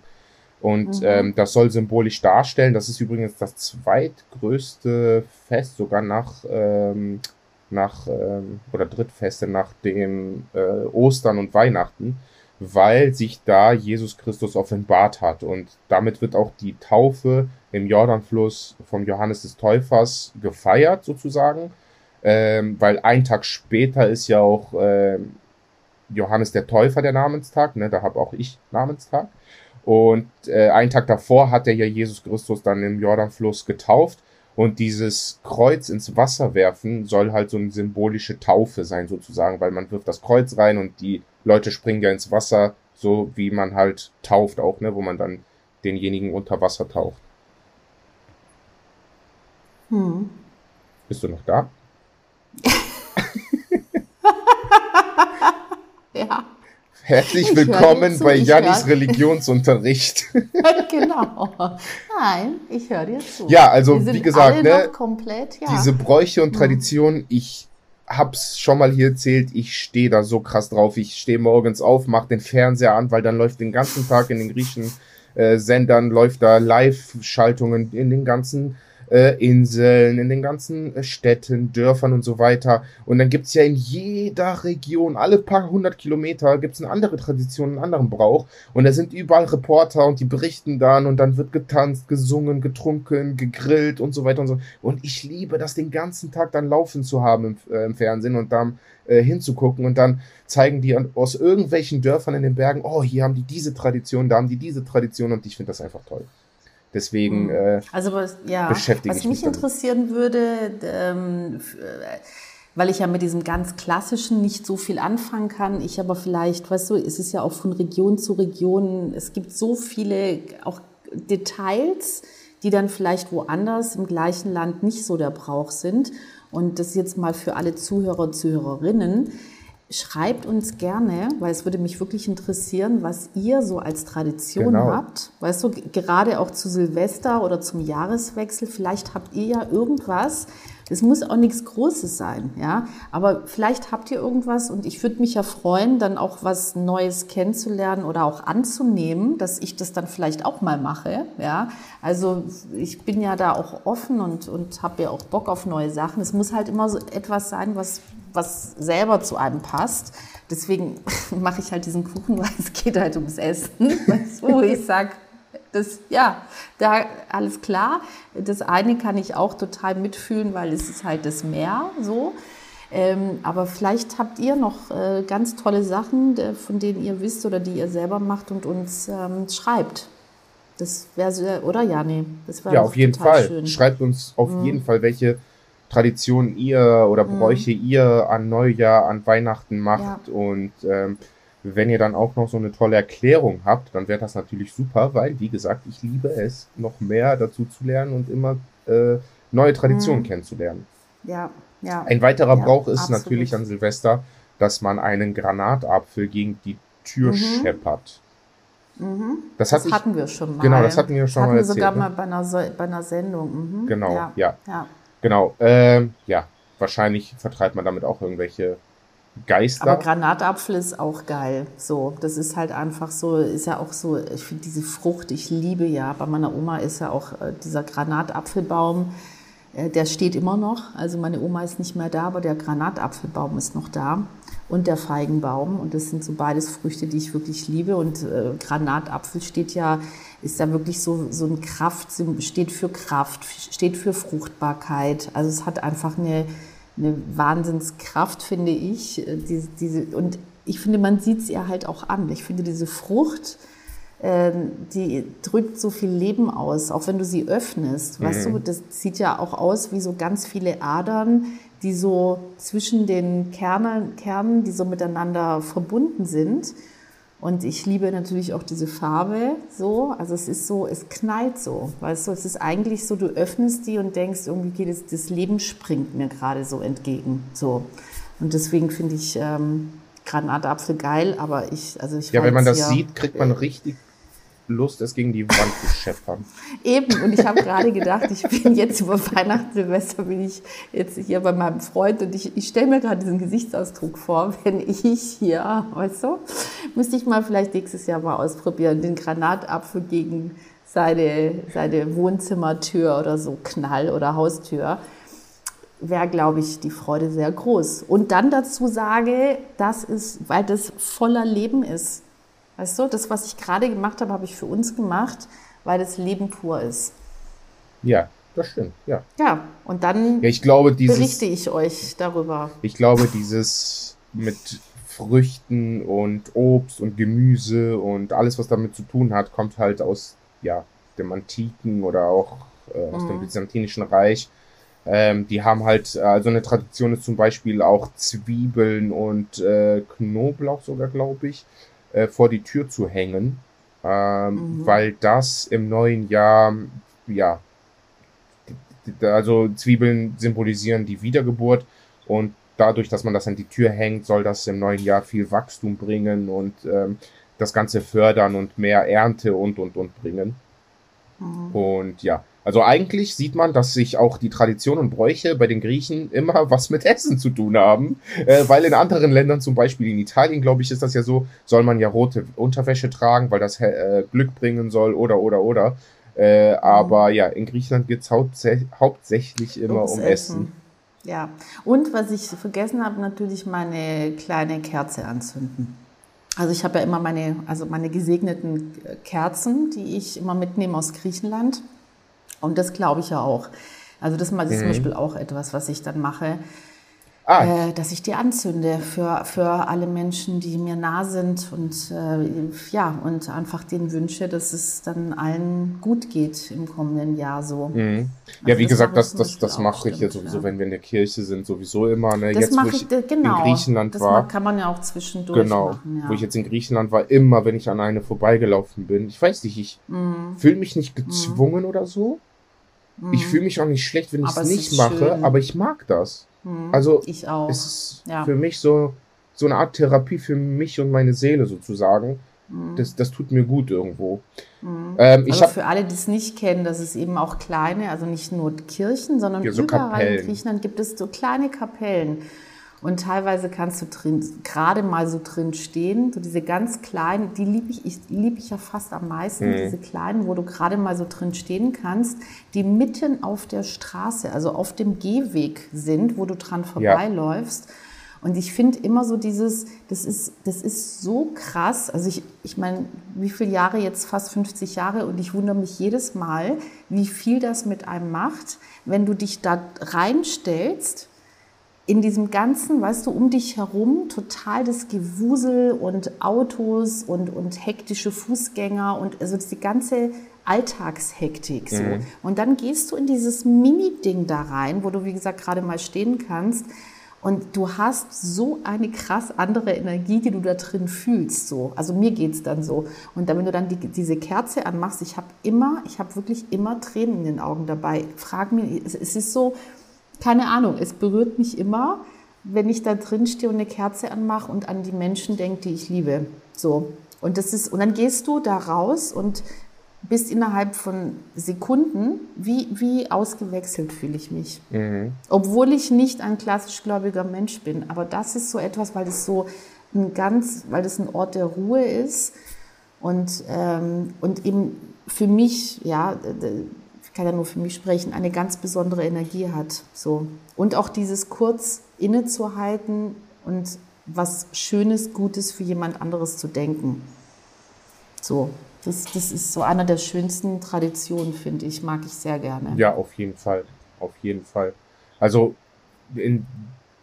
Und mhm. ähm, das soll symbolisch darstellen. Das ist übrigens das zweitgrößte Fest, sogar nach, ähm, nach ähm, oder Drittfeste nach dem äh, Ostern und Weihnachten, weil sich da Jesus Christus offenbart hat. Und damit wird auch die Taufe im Jordanfluss vom Johannes des Täufers gefeiert, sozusagen. Ähm, weil ein Tag später ist ja auch ähm, Johannes der Täufer der Namenstag, ne? da habe auch ich Namenstag. Und äh, einen Tag davor hat er ja Jesus Christus dann im Jordanfluss getauft. Und dieses Kreuz ins Wasser werfen soll halt so eine symbolische Taufe sein, sozusagen, weil man wirft das Kreuz rein und die Leute springen ja ins Wasser, so wie man halt tauft auch, ne, wo man dann denjenigen unter Wasser taucht. Hm. Bist du noch da? ja. Herzlich willkommen bei Jannis Religionsunterricht. genau. Nein, ich höre dir zu. Ja, also wie gesagt, ne, komplett, ja. diese Bräuche und mhm. Traditionen, ich hab's schon mal hier erzählt, ich stehe da so krass drauf. Ich stehe morgens auf, mach den Fernseher an, weil dann läuft den ganzen Tag in den griechischen äh, Sendern, läuft da Live-Schaltungen in den ganzen äh, Inseln, in den ganzen äh, Städten, Dörfern und so weiter. Und dann gibt's ja in jeder Region, alle paar hundert Kilometer, gibt's eine andere Tradition, einen anderen Brauch. Und da sind überall Reporter und die berichten dann und dann wird getanzt, gesungen, getrunken, gegrillt und so weiter und so. Und ich liebe das den ganzen Tag dann laufen zu haben im, äh, im Fernsehen und dann äh, hinzugucken und dann zeigen die aus irgendwelchen Dörfern in den Bergen, oh, hier haben die diese Tradition, da haben die diese Tradition und ich finde das einfach toll. Deswegen mhm. äh, also was, ja, beschäftige was ich mich mich interessieren würde, ähm, weil ich ja mit diesem ganz klassischen nicht so viel anfangen kann. Ich aber vielleicht, weißt du, ist es ja auch von Region zu Region. Es gibt so viele auch Details, die dann vielleicht woanders im gleichen Land nicht so der Brauch sind. Und das jetzt mal für alle Zuhörer und Zuhörerinnen. Schreibt uns gerne, weil es würde mich wirklich interessieren, was ihr so als Tradition genau. habt. Weißt du, gerade auch zu Silvester oder zum Jahreswechsel, vielleicht habt ihr ja irgendwas, es muss auch nichts Großes sein, ja. Aber vielleicht habt ihr irgendwas und ich würde mich ja freuen, dann auch was Neues kennenzulernen oder auch anzunehmen, dass ich das dann vielleicht auch mal mache, ja. Also ich bin ja da auch offen und, und habe ja auch Bock auf neue Sachen. Es muss halt immer so etwas sein, was, was selber zu einem passt. Deswegen mache ich halt diesen Kuchen, weil es geht halt ums Essen. Wo ich sage, das, ja, da alles klar. Das eine kann ich auch total mitfühlen, weil es ist halt das Meer so. Ähm, aber vielleicht habt ihr noch äh, ganz tolle Sachen, von denen ihr wisst oder die ihr selber macht und uns ähm, schreibt. Das wäre so, oder ja, nee, das wäre Ja, auf jeden Fall. Schön. Schreibt uns auf mhm. jeden Fall, welche Traditionen ihr oder mhm. Bräuche mhm. ihr an Neujahr, an Weihnachten macht ja. und ähm, wenn ihr dann auch noch so eine tolle Erklärung habt, dann wäre das natürlich super, weil, wie gesagt, ich liebe es, noch mehr dazu zu lernen und immer äh, neue Traditionen mhm. kennenzulernen. Ja, ja. Ein weiterer ja, Brauch ist absolut. natürlich an Silvester, dass man einen Granatapfel gegen die Tür mhm. scheppert. Mhm. Das, das hatten wir schon mal. Genau, das hatten wir schon hatten mal erzählt. sogar ne? mal bei einer, bei einer Sendung. Mhm. Genau, ja. ja. ja. Genau, ähm, ja. Wahrscheinlich vertreibt man damit auch irgendwelche Geister. Aber Granatapfel ist auch geil. So, das ist halt einfach so, ist ja auch so, ich finde diese Frucht, ich liebe ja, bei meiner Oma ist ja auch äh, dieser Granatapfelbaum, äh, der steht immer noch. Also meine Oma ist nicht mehr da, aber der Granatapfelbaum ist noch da und der Feigenbaum. Und das sind so beides Früchte, die ich wirklich liebe. Und äh, Granatapfel steht ja, ist ja wirklich so, so ein Kraft, steht für Kraft, steht für Fruchtbarkeit. Also es hat einfach eine, eine Wahnsinnskraft, finde ich. Äh, diese, diese, und ich finde, man sieht es ihr halt auch an. Ich finde, diese Frucht, äh, die drückt so viel Leben aus, auch wenn du sie öffnest. Mhm. Weißt du, das sieht ja auch aus wie so ganz viele Adern, die so zwischen den Kernen, Kernen, die so miteinander verbunden sind. Und ich liebe natürlich auch diese Farbe so. Also es ist so, es knallt so. Weißt du, es ist eigentlich so, du öffnest die und denkst, irgendwie geht es, das Leben springt mir gerade so entgegen. So. Und deswegen finde ich ähm, Granatapfel geil, aber ich, also ich Ja, wenn man das sieht, kriegt man richtig Lust, es gegen die Wand zu scheppern. Eben, und ich habe gerade gedacht, ich bin jetzt über Weihnachten, bin ich jetzt hier bei meinem Freund und ich, ich stelle mir gerade diesen Gesichtsausdruck vor, wenn ich hier, weißt du, müsste ich mal vielleicht nächstes Jahr mal ausprobieren, den Granatapfel gegen seine, seine Wohnzimmertür oder so Knall oder Haustür wäre, glaube ich, die Freude sehr groß. Und dann dazu sage, das ist, weil das voller Leben ist. Weißt du, das, was ich gerade gemacht habe, habe ich für uns gemacht, weil das Leben pur ist. Ja, das stimmt, ja. Ja, und dann ja, ich glaube, dieses, berichte ich euch darüber. Ich glaube, dieses mit Früchten und Obst und Gemüse und alles, was damit zu tun hat, kommt halt aus ja, dem Antiken oder auch äh, aus mhm. dem Byzantinischen Reich. Ähm, die haben halt, also eine Tradition ist zum Beispiel auch Zwiebeln und äh, Knoblauch sogar, glaube ich äh, vor die Tür zu hängen, ähm, mhm. weil das im neuen Jahr, ja, also Zwiebeln symbolisieren die Wiedergeburt und dadurch, dass man das an die Tür hängt, soll das im neuen Jahr viel Wachstum bringen und ähm, das Ganze fördern und mehr Ernte und und und bringen. Mhm. Und ja, also eigentlich sieht man, dass sich auch die Traditionen und Bräuche bei den Griechen immer was mit Essen zu tun haben, äh, weil in anderen Ländern, zum Beispiel in Italien, glaube ich, ist das ja so, soll man ja rote Unterwäsche tragen, weil das äh, Glück bringen soll oder oder oder. Äh, mhm. Aber ja, in Griechenland geht es hauptsächlich immer Ums um Essen. Essen. Ja, und was ich vergessen habe, natürlich meine kleine Kerze anzünden. Also ich habe ja immer meine, also meine gesegneten Kerzen, die ich immer mitnehme aus Griechenland. Und das glaube ich ja auch. Also das ist mhm. zum Beispiel auch etwas, was ich dann mache. Ah. Äh, dass ich die anzünde für, für alle Menschen, die mir nah sind und äh, ja, und einfach den wünsche, dass es dann allen gut geht im kommenden Jahr so. Mhm. Ja, also wie gesagt, das, das, das mache ich ja sowieso, ja. wenn wir in der Kirche sind, sowieso immer. Ne? Das jetzt, wo ich, ich genau, in Griechenland das war. kann man ja auch zwischendurch genau, machen. Ja. Wo ich jetzt in Griechenland war, immer, wenn ich an eine vorbeigelaufen bin. Ich weiß nicht, ich mhm. fühle mich nicht mhm. gezwungen mhm. oder so. Ich fühle mich auch nicht schlecht, wenn ich es nicht mache, schön. aber ich mag das. Mhm. Also ich auch. es ist ja. für mich so, so eine Art Therapie für mich und meine Seele sozusagen. Mhm. Das, das tut mir gut irgendwo. Mhm. Ähm, ich also hab, für alle, die es nicht kennen, das ist eben auch kleine, also nicht nur Kirchen, sondern ja, so überall Kapellen. in Griechenland gibt es so kleine Kapellen. Und teilweise kannst du drin, gerade mal so drin stehen, so diese ganz kleinen, die liebe ich, ich liebe ich ja fast am meisten, mhm. diese kleinen, wo du gerade mal so drin stehen kannst, die mitten auf der Straße, also auf dem Gehweg sind, wo du dran vorbeiläufst. Ja. Und ich finde immer so dieses, das ist, das ist so krass. Also ich, ich meine, wie viele Jahre jetzt? Fast 50 Jahre. Und ich wundere mich jedes Mal, wie viel das mit einem macht, wenn du dich da reinstellst in diesem ganzen, weißt du, um dich herum total das Gewusel und Autos und, und hektische Fußgänger und also die ganze Alltagshektik so. Mhm. Und dann gehst du in dieses Mini-Ding da rein, wo du, wie gesagt, gerade mal stehen kannst. Und du hast so eine krass andere Energie, die du da drin fühlst. So. Also mir geht's dann so. Und dann, wenn du dann die, diese Kerze anmachst, ich habe immer, ich habe wirklich immer Tränen in den Augen dabei. Frag mir, es, es ist so, keine Ahnung, es berührt mich immer, wenn ich da drin stehe und eine Kerze anmache und an die Menschen denke, die ich liebe. So. Und das ist, und dann gehst du da raus und bist innerhalb von Sekunden, wie, wie ausgewechselt fühle ich mich. Mhm. Obwohl ich nicht ein klassisch gläubiger Mensch bin. Aber das ist so etwas, weil es so ein ganz, weil das ein Ort der Ruhe ist und, ähm, und eben für mich, ja, kann ja nur für mich sprechen, eine ganz besondere Energie hat. So. Und auch dieses kurz innezuhalten und was Schönes, Gutes für jemand anderes zu denken. So, das, das ist so einer der schönsten Traditionen, finde ich, mag ich sehr gerne. Ja, auf jeden Fall. Auf jeden Fall. Also in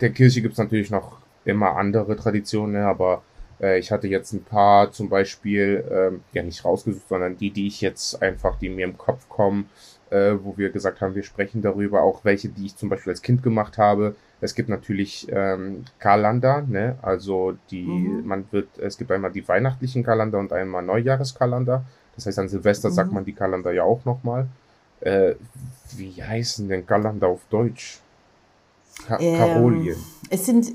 der Kirche gibt es natürlich noch immer andere Traditionen, aber äh, ich hatte jetzt ein paar zum Beispiel, ähm, ja nicht rausgesucht, sondern die, die ich jetzt einfach, die mir im Kopf kommen, äh, wo wir gesagt haben, wir sprechen darüber, auch welche, die ich zum Beispiel als Kind gemacht habe. Es gibt natürlich ähm, Kalender, ne? Also die, mhm. man wird, es gibt einmal die weihnachtlichen Kalender und einmal Neujahreskalender. Das heißt, an Silvester mhm. sagt man die Kalender ja auch nochmal. Äh, wie heißen denn Kalender auf Deutsch? Ka ähm, Karolien. Es sind,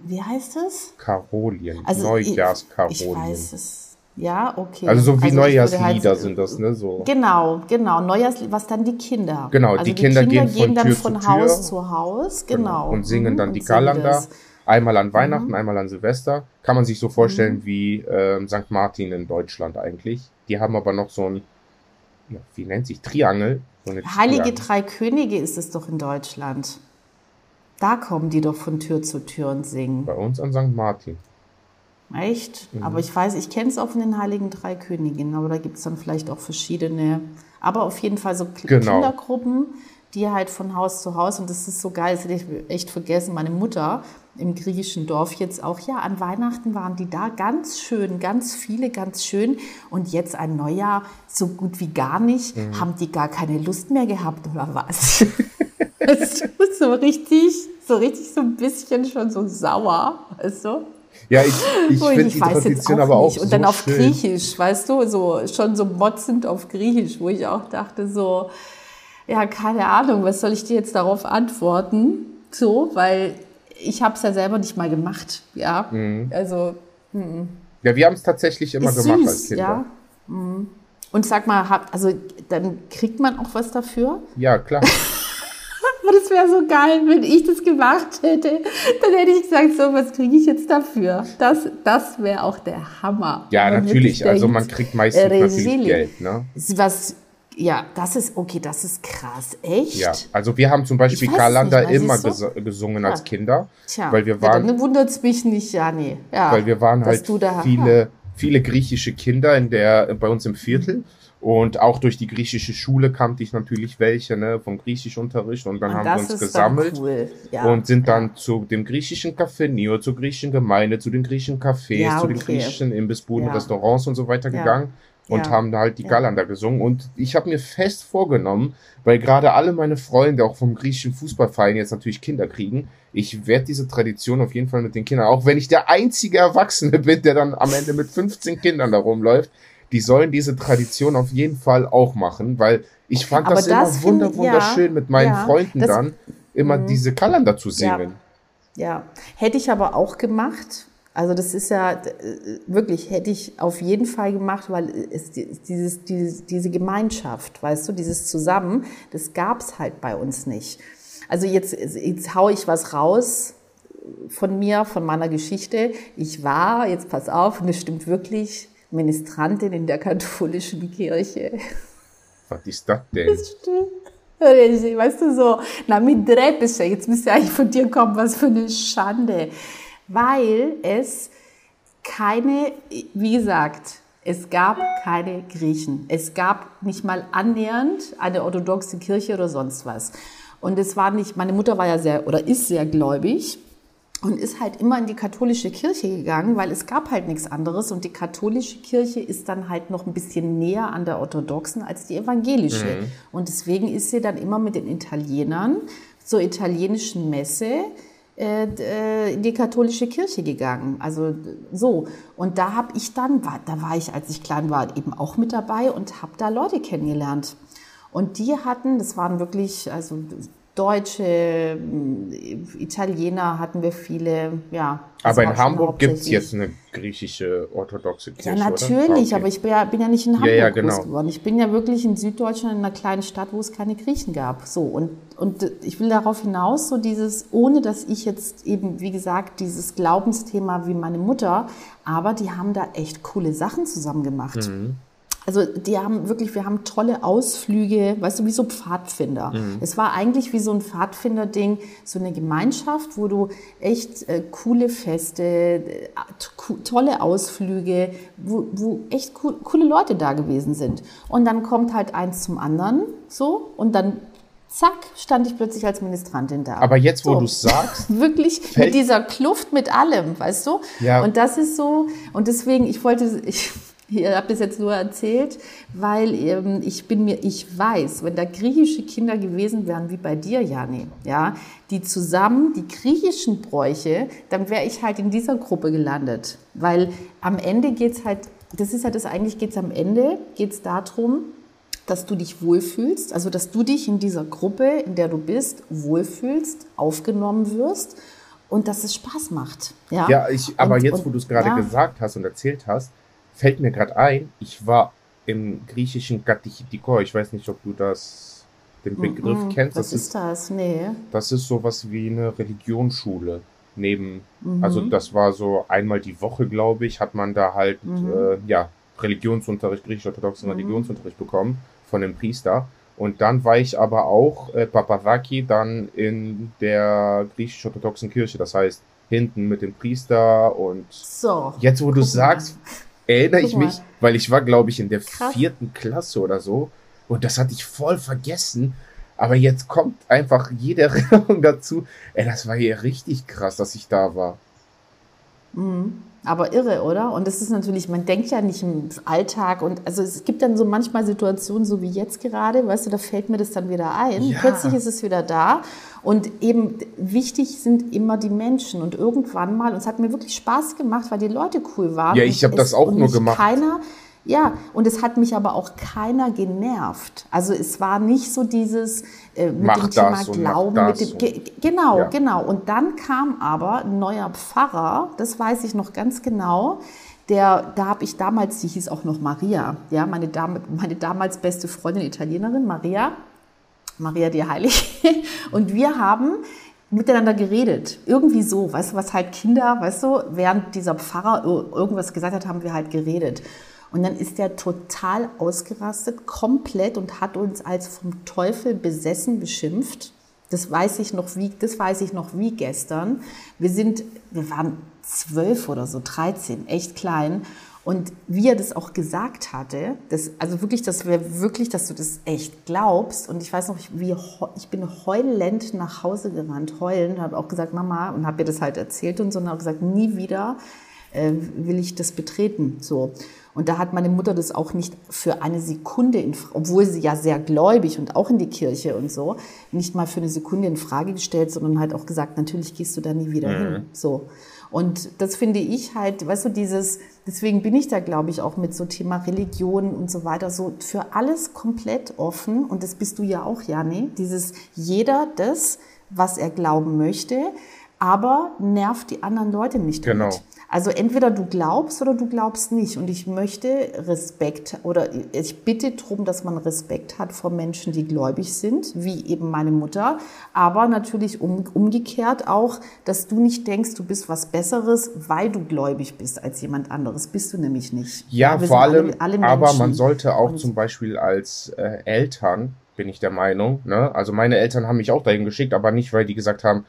wie heißt es? Karolien. Also Neujahrskarolien. Ich, ich weiß es. Ja, okay. Also so wie also Neujahrslieder halt, sind das, ne? So. Genau, genau. Neujahrslieder, was dann die Kinder. Genau, also die, die Kinder, Kinder, gehen, von dann Tür von zu Haus Tür. zu Haus, genau. Und singen dann mhm, die Kalender. Einmal an Weihnachten, mhm. einmal an Silvester. Kann man sich so vorstellen mhm. wie ähm, St. Martin in Deutschland eigentlich. Die haben aber noch so ein, ja, wie nennt sich, Triangel. So Heilige Triangel. Drei Könige ist es doch in Deutschland. Da kommen die doch von Tür zu Tür und singen. Bei uns an St. Martin. Echt? Mhm. Aber ich weiß, ich kenne es auch von den Heiligen Drei Königinnen, aber da gibt es dann vielleicht auch verschiedene. Aber auf jeden Fall so genau. Kindergruppen, die halt von Haus zu Haus, und das ist so geil, das hätte ich echt vergessen, meine Mutter im griechischen Dorf jetzt auch, ja, an Weihnachten waren die da ganz schön, ganz viele, ganz schön. Und jetzt ein Neujahr so gut wie gar nicht. Mhm. Haben die gar keine Lust mehr gehabt oder was? so richtig, so richtig so ein bisschen schon so sauer, weißt du? Ja, ich, ich finde die Tradition auch aber auch nicht. Und dann auf schön. Griechisch, weißt du, so schon so motzend auf Griechisch, wo ich auch dachte so, ja, keine Ahnung, was soll ich dir jetzt darauf antworten? So, weil ich habe es ja selber nicht mal gemacht, ja. Mhm. Also, mh. ja, wir haben es tatsächlich immer Ist gemacht süß, als Kinder. Ja. Mhm. Und sag mal, also dann kriegt man auch was dafür? Ja, klar. Aber das wäre so geil, wenn ich das gemacht hätte. Dann hätte ich gesagt, so, was kriege ich jetzt dafür? Das, das wäre auch der Hammer. Ja, natürlich. Also man kriegt meistens äh, natürlich Geld. Ne? Was, ja, das ist, okay, das ist krass. Echt? Ja, also wir haben zum Beispiel Karlander immer ges gesungen ja. als Kinder. Tja, weil wir waren, ja, dann wundert es mich nicht, ja, nee. Ja, weil wir waren halt viele, viele griechische Kinder in der, bei uns im Viertel. Mhm. Und auch durch die griechische Schule kannte ich natürlich welche, ne, vom Griechischunterricht. Und dann und haben wir uns gesammelt cool. ja, und sind dann ja. zu dem griechischen Café Neo, zur griechischen Gemeinde, zu den griechischen Cafés, ja, okay. zu den griechischen Imbissbuden, Restaurants und so weiter gegangen und haben halt die Galander gesungen. Und ich habe mir fest vorgenommen, weil gerade alle meine Freunde auch vom griechischen Fußballverein jetzt natürlich Kinder kriegen, ich werde diese Tradition auf jeden Fall mit den Kindern, auch wenn ich der einzige Erwachsene bin, der dann am Ende mit 15 Kindern da rumläuft, die sollen diese Tradition auf jeden Fall auch machen, weil ich fand das, das immer wunder, wunderschön ja, mit meinen ja, Freunden dann immer mh. diese Kalender zu singen. Ja. ja, hätte ich aber auch gemacht. Also das ist ja wirklich, hätte ich auf jeden Fall gemacht, weil es dieses, dieses, diese Gemeinschaft, weißt du, dieses Zusammen, das gab es halt bei uns nicht. Also jetzt, jetzt hau ich was raus von mir, von meiner Geschichte. Ich war, jetzt pass auf, und das stimmt wirklich, Ministrantin in der katholischen Kirche. Was ist das denn? Das stimmt. Weißt du so, na mit Drepische, jetzt müsste eigentlich von dir kommen, was für eine Schande. Weil es keine, wie gesagt, es gab keine Griechen. Es gab nicht mal annähernd eine orthodoxe Kirche oder sonst was. Und es war nicht, meine Mutter war ja sehr oder ist sehr gläubig und ist halt immer in die katholische Kirche gegangen, weil es gab halt nichts anderes und die katholische Kirche ist dann halt noch ein bisschen näher an der orthodoxen als die evangelische. Mhm. Und deswegen ist sie dann immer mit den Italienern zur italienischen Messe äh, äh, in die katholische Kirche gegangen. Also so. Und da habe ich dann, da war ich, als ich klein war, eben auch mit dabei und habe da Leute kennengelernt. Und die hatten, das waren wirklich, also Deutsche, Italiener hatten wir viele, ja. Aber in Hamburg gibt es jetzt eine griechische orthodoxe Kirche. Ja, natürlich, okay. aber ich bin ja, bin ja, nicht in Hamburg ja, ja, genau. groß geworden. Ich bin ja wirklich in Süddeutschland in einer kleinen Stadt, wo es keine Griechen gab. So, und, und ich will darauf hinaus, so dieses, ohne dass ich jetzt eben, wie gesagt, dieses Glaubensthema wie meine Mutter, aber die haben da echt coole Sachen zusammen gemacht. Mhm. Also die haben wirklich, wir haben tolle Ausflüge, weißt du, wie so Pfadfinder. Mhm. Es war eigentlich wie so ein Pfadfinder-Ding, so eine Gemeinschaft, wo du echt äh, coole Feste, äh, tolle Ausflüge, wo, wo echt cool, coole Leute da gewesen sind. Und dann kommt halt eins zum anderen, so, und dann zack, stand ich plötzlich als Ministrantin da. Aber jetzt, wo so. du sagst. Wirklich mit dieser Kluft mit allem, weißt du? Ja. Und das ist so, und deswegen, ich wollte, ich, Ihr habt es jetzt nur erzählt, weil ähm, ich bin mir, ich weiß, wenn da griechische Kinder gewesen wären wie bei dir, Jani, ja, die zusammen die griechischen Bräuche, dann wäre ich halt in dieser Gruppe gelandet, weil am Ende geht's halt, das ist halt das eigentlich geht's am Ende geht's darum, dass du dich wohlfühlst, also dass du dich in dieser Gruppe, in der du bist, wohlfühlst, aufgenommen wirst und dass es Spaß macht. Ja, ja ich, aber und, jetzt, wo du es gerade ja. gesagt hast und erzählt hast, fällt mir gerade ein, ich war im griechischen Katechitiko, ich weiß nicht, ob du das, den Begriff Mhm. kennst. Was ist das? Nee. Das ist sowas wie eine Religionsschule. Neben, Mhm. also das war so einmal die Woche, glaube ich, hat man da halt, Mhm. äh, ja, Religionsunterricht, griechisch-orthodoxen Mhm. Religionsunterricht bekommen von dem Priester. Und dann war ich aber auch äh, Papavaki dann in der griechisch-orthodoxen Kirche. Das heißt, hinten mit dem Priester und So. jetzt, wo du sagst, erinnere ich mich, weil ich war, glaube ich, in der Krass. vierten Klasse oder so. Und das hatte ich voll vergessen. Aber jetzt kommt einfach jede Erinnerung dazu. Ey, das war hier richtig krass, dass ich da war. Mhm. Aber irre, oder? Und das ist natürlich, man denkt ja nicht im Alltag und also es gibt dann so manchmal Situationen, so wie jetzt gerade, weißt du, da fällt mir das dann wieder ein. Ja. Plötzlich ist es wieder da und eben wichtig sind immer die Menschen und irgendwann mal, und es hat mir wirklich Spaß gemacht, weil die Leute cool waren. Ja, ich und hab das auch nur gemacht. Keiner, ja, und es hat mich aber auch keiner genervt. Also es war nicht so dieses äh, mit Mach dem Thema Glauben, mit dem, ge- Genau, Ja. genau. Und dann kam aber ein neuer Pfarrer, das weiß ich noch ganz genau. Der, da habe ich damals, die hieß auch noch Maria, ja, meine, Dame, meine damals beste Freundin, Italienerin, Maria, Maria die Heilige. Und wir haben miteinander geredet. Irgendwie so, weißt du, was halt Kinder, weißt du, während dieser Pfarrer ir- irgendwas gesagt hat, haben wir halt geredet. Und dann ist der total ausgerastet, komplett und hat uns als vom Teufel besessen beschimpft. Das weiß ich noch wie, das weiß ich noch wie gestern. Wir sind, wir waren zwölf oder so, 13, echt klein. Und wie er das auch gesagt hatte, das, also wirklich, dass wir wirklich, dass du das echt glaubst. Und ich weiß noch, wie, ich bin heulend nach Hause gerannt, heulend, habe auch gesagt, Mama, und habe ihr das halt erzählt und so, und habe gesagt, nie wieder äh, will ich das betreten. So. Und da hat meine Mutter das auch nicht für eine Sekunde, in, obwohl sie ja sehr gläubig und auch in die Kirche und so, nicht mal für eine Sekunde in Frage gestellt, sondern halt auch gesagt, natürlich gehst du da nie wieder hin. So. Und das finde ich halt, weißt du, dieses, deswegen bin ich da, glaube ich, auch mit so Thema Religion und so weiter, so für alles komplett offen. Und das bist du ja auch, Jani. Dieses, jeder das, was er glauben möchte, aber nervt die anderen Leute nicht damit. Also entweder du glaubst oder du glaubst nicht. Und ich möchte Respekt oder ich bitte darum, dass man Respekt hat vor Menschen, die gläubig sind, wie eben meine Mutter. Aber natürlich um, umgekehrt auch, dass du nicht denkst, du bist was Besseres, weil du gläubig bist als jemand anderes. Bist du nämlich nicht. Ja, wir vor allem, alle, alle aber man sollte auch zum Beispiel als äh, Eltern, bin ich der Meinung, ne? Also meine Eltern haben mich auch dahin geschickt, aber nicht, weil die gesagt haben,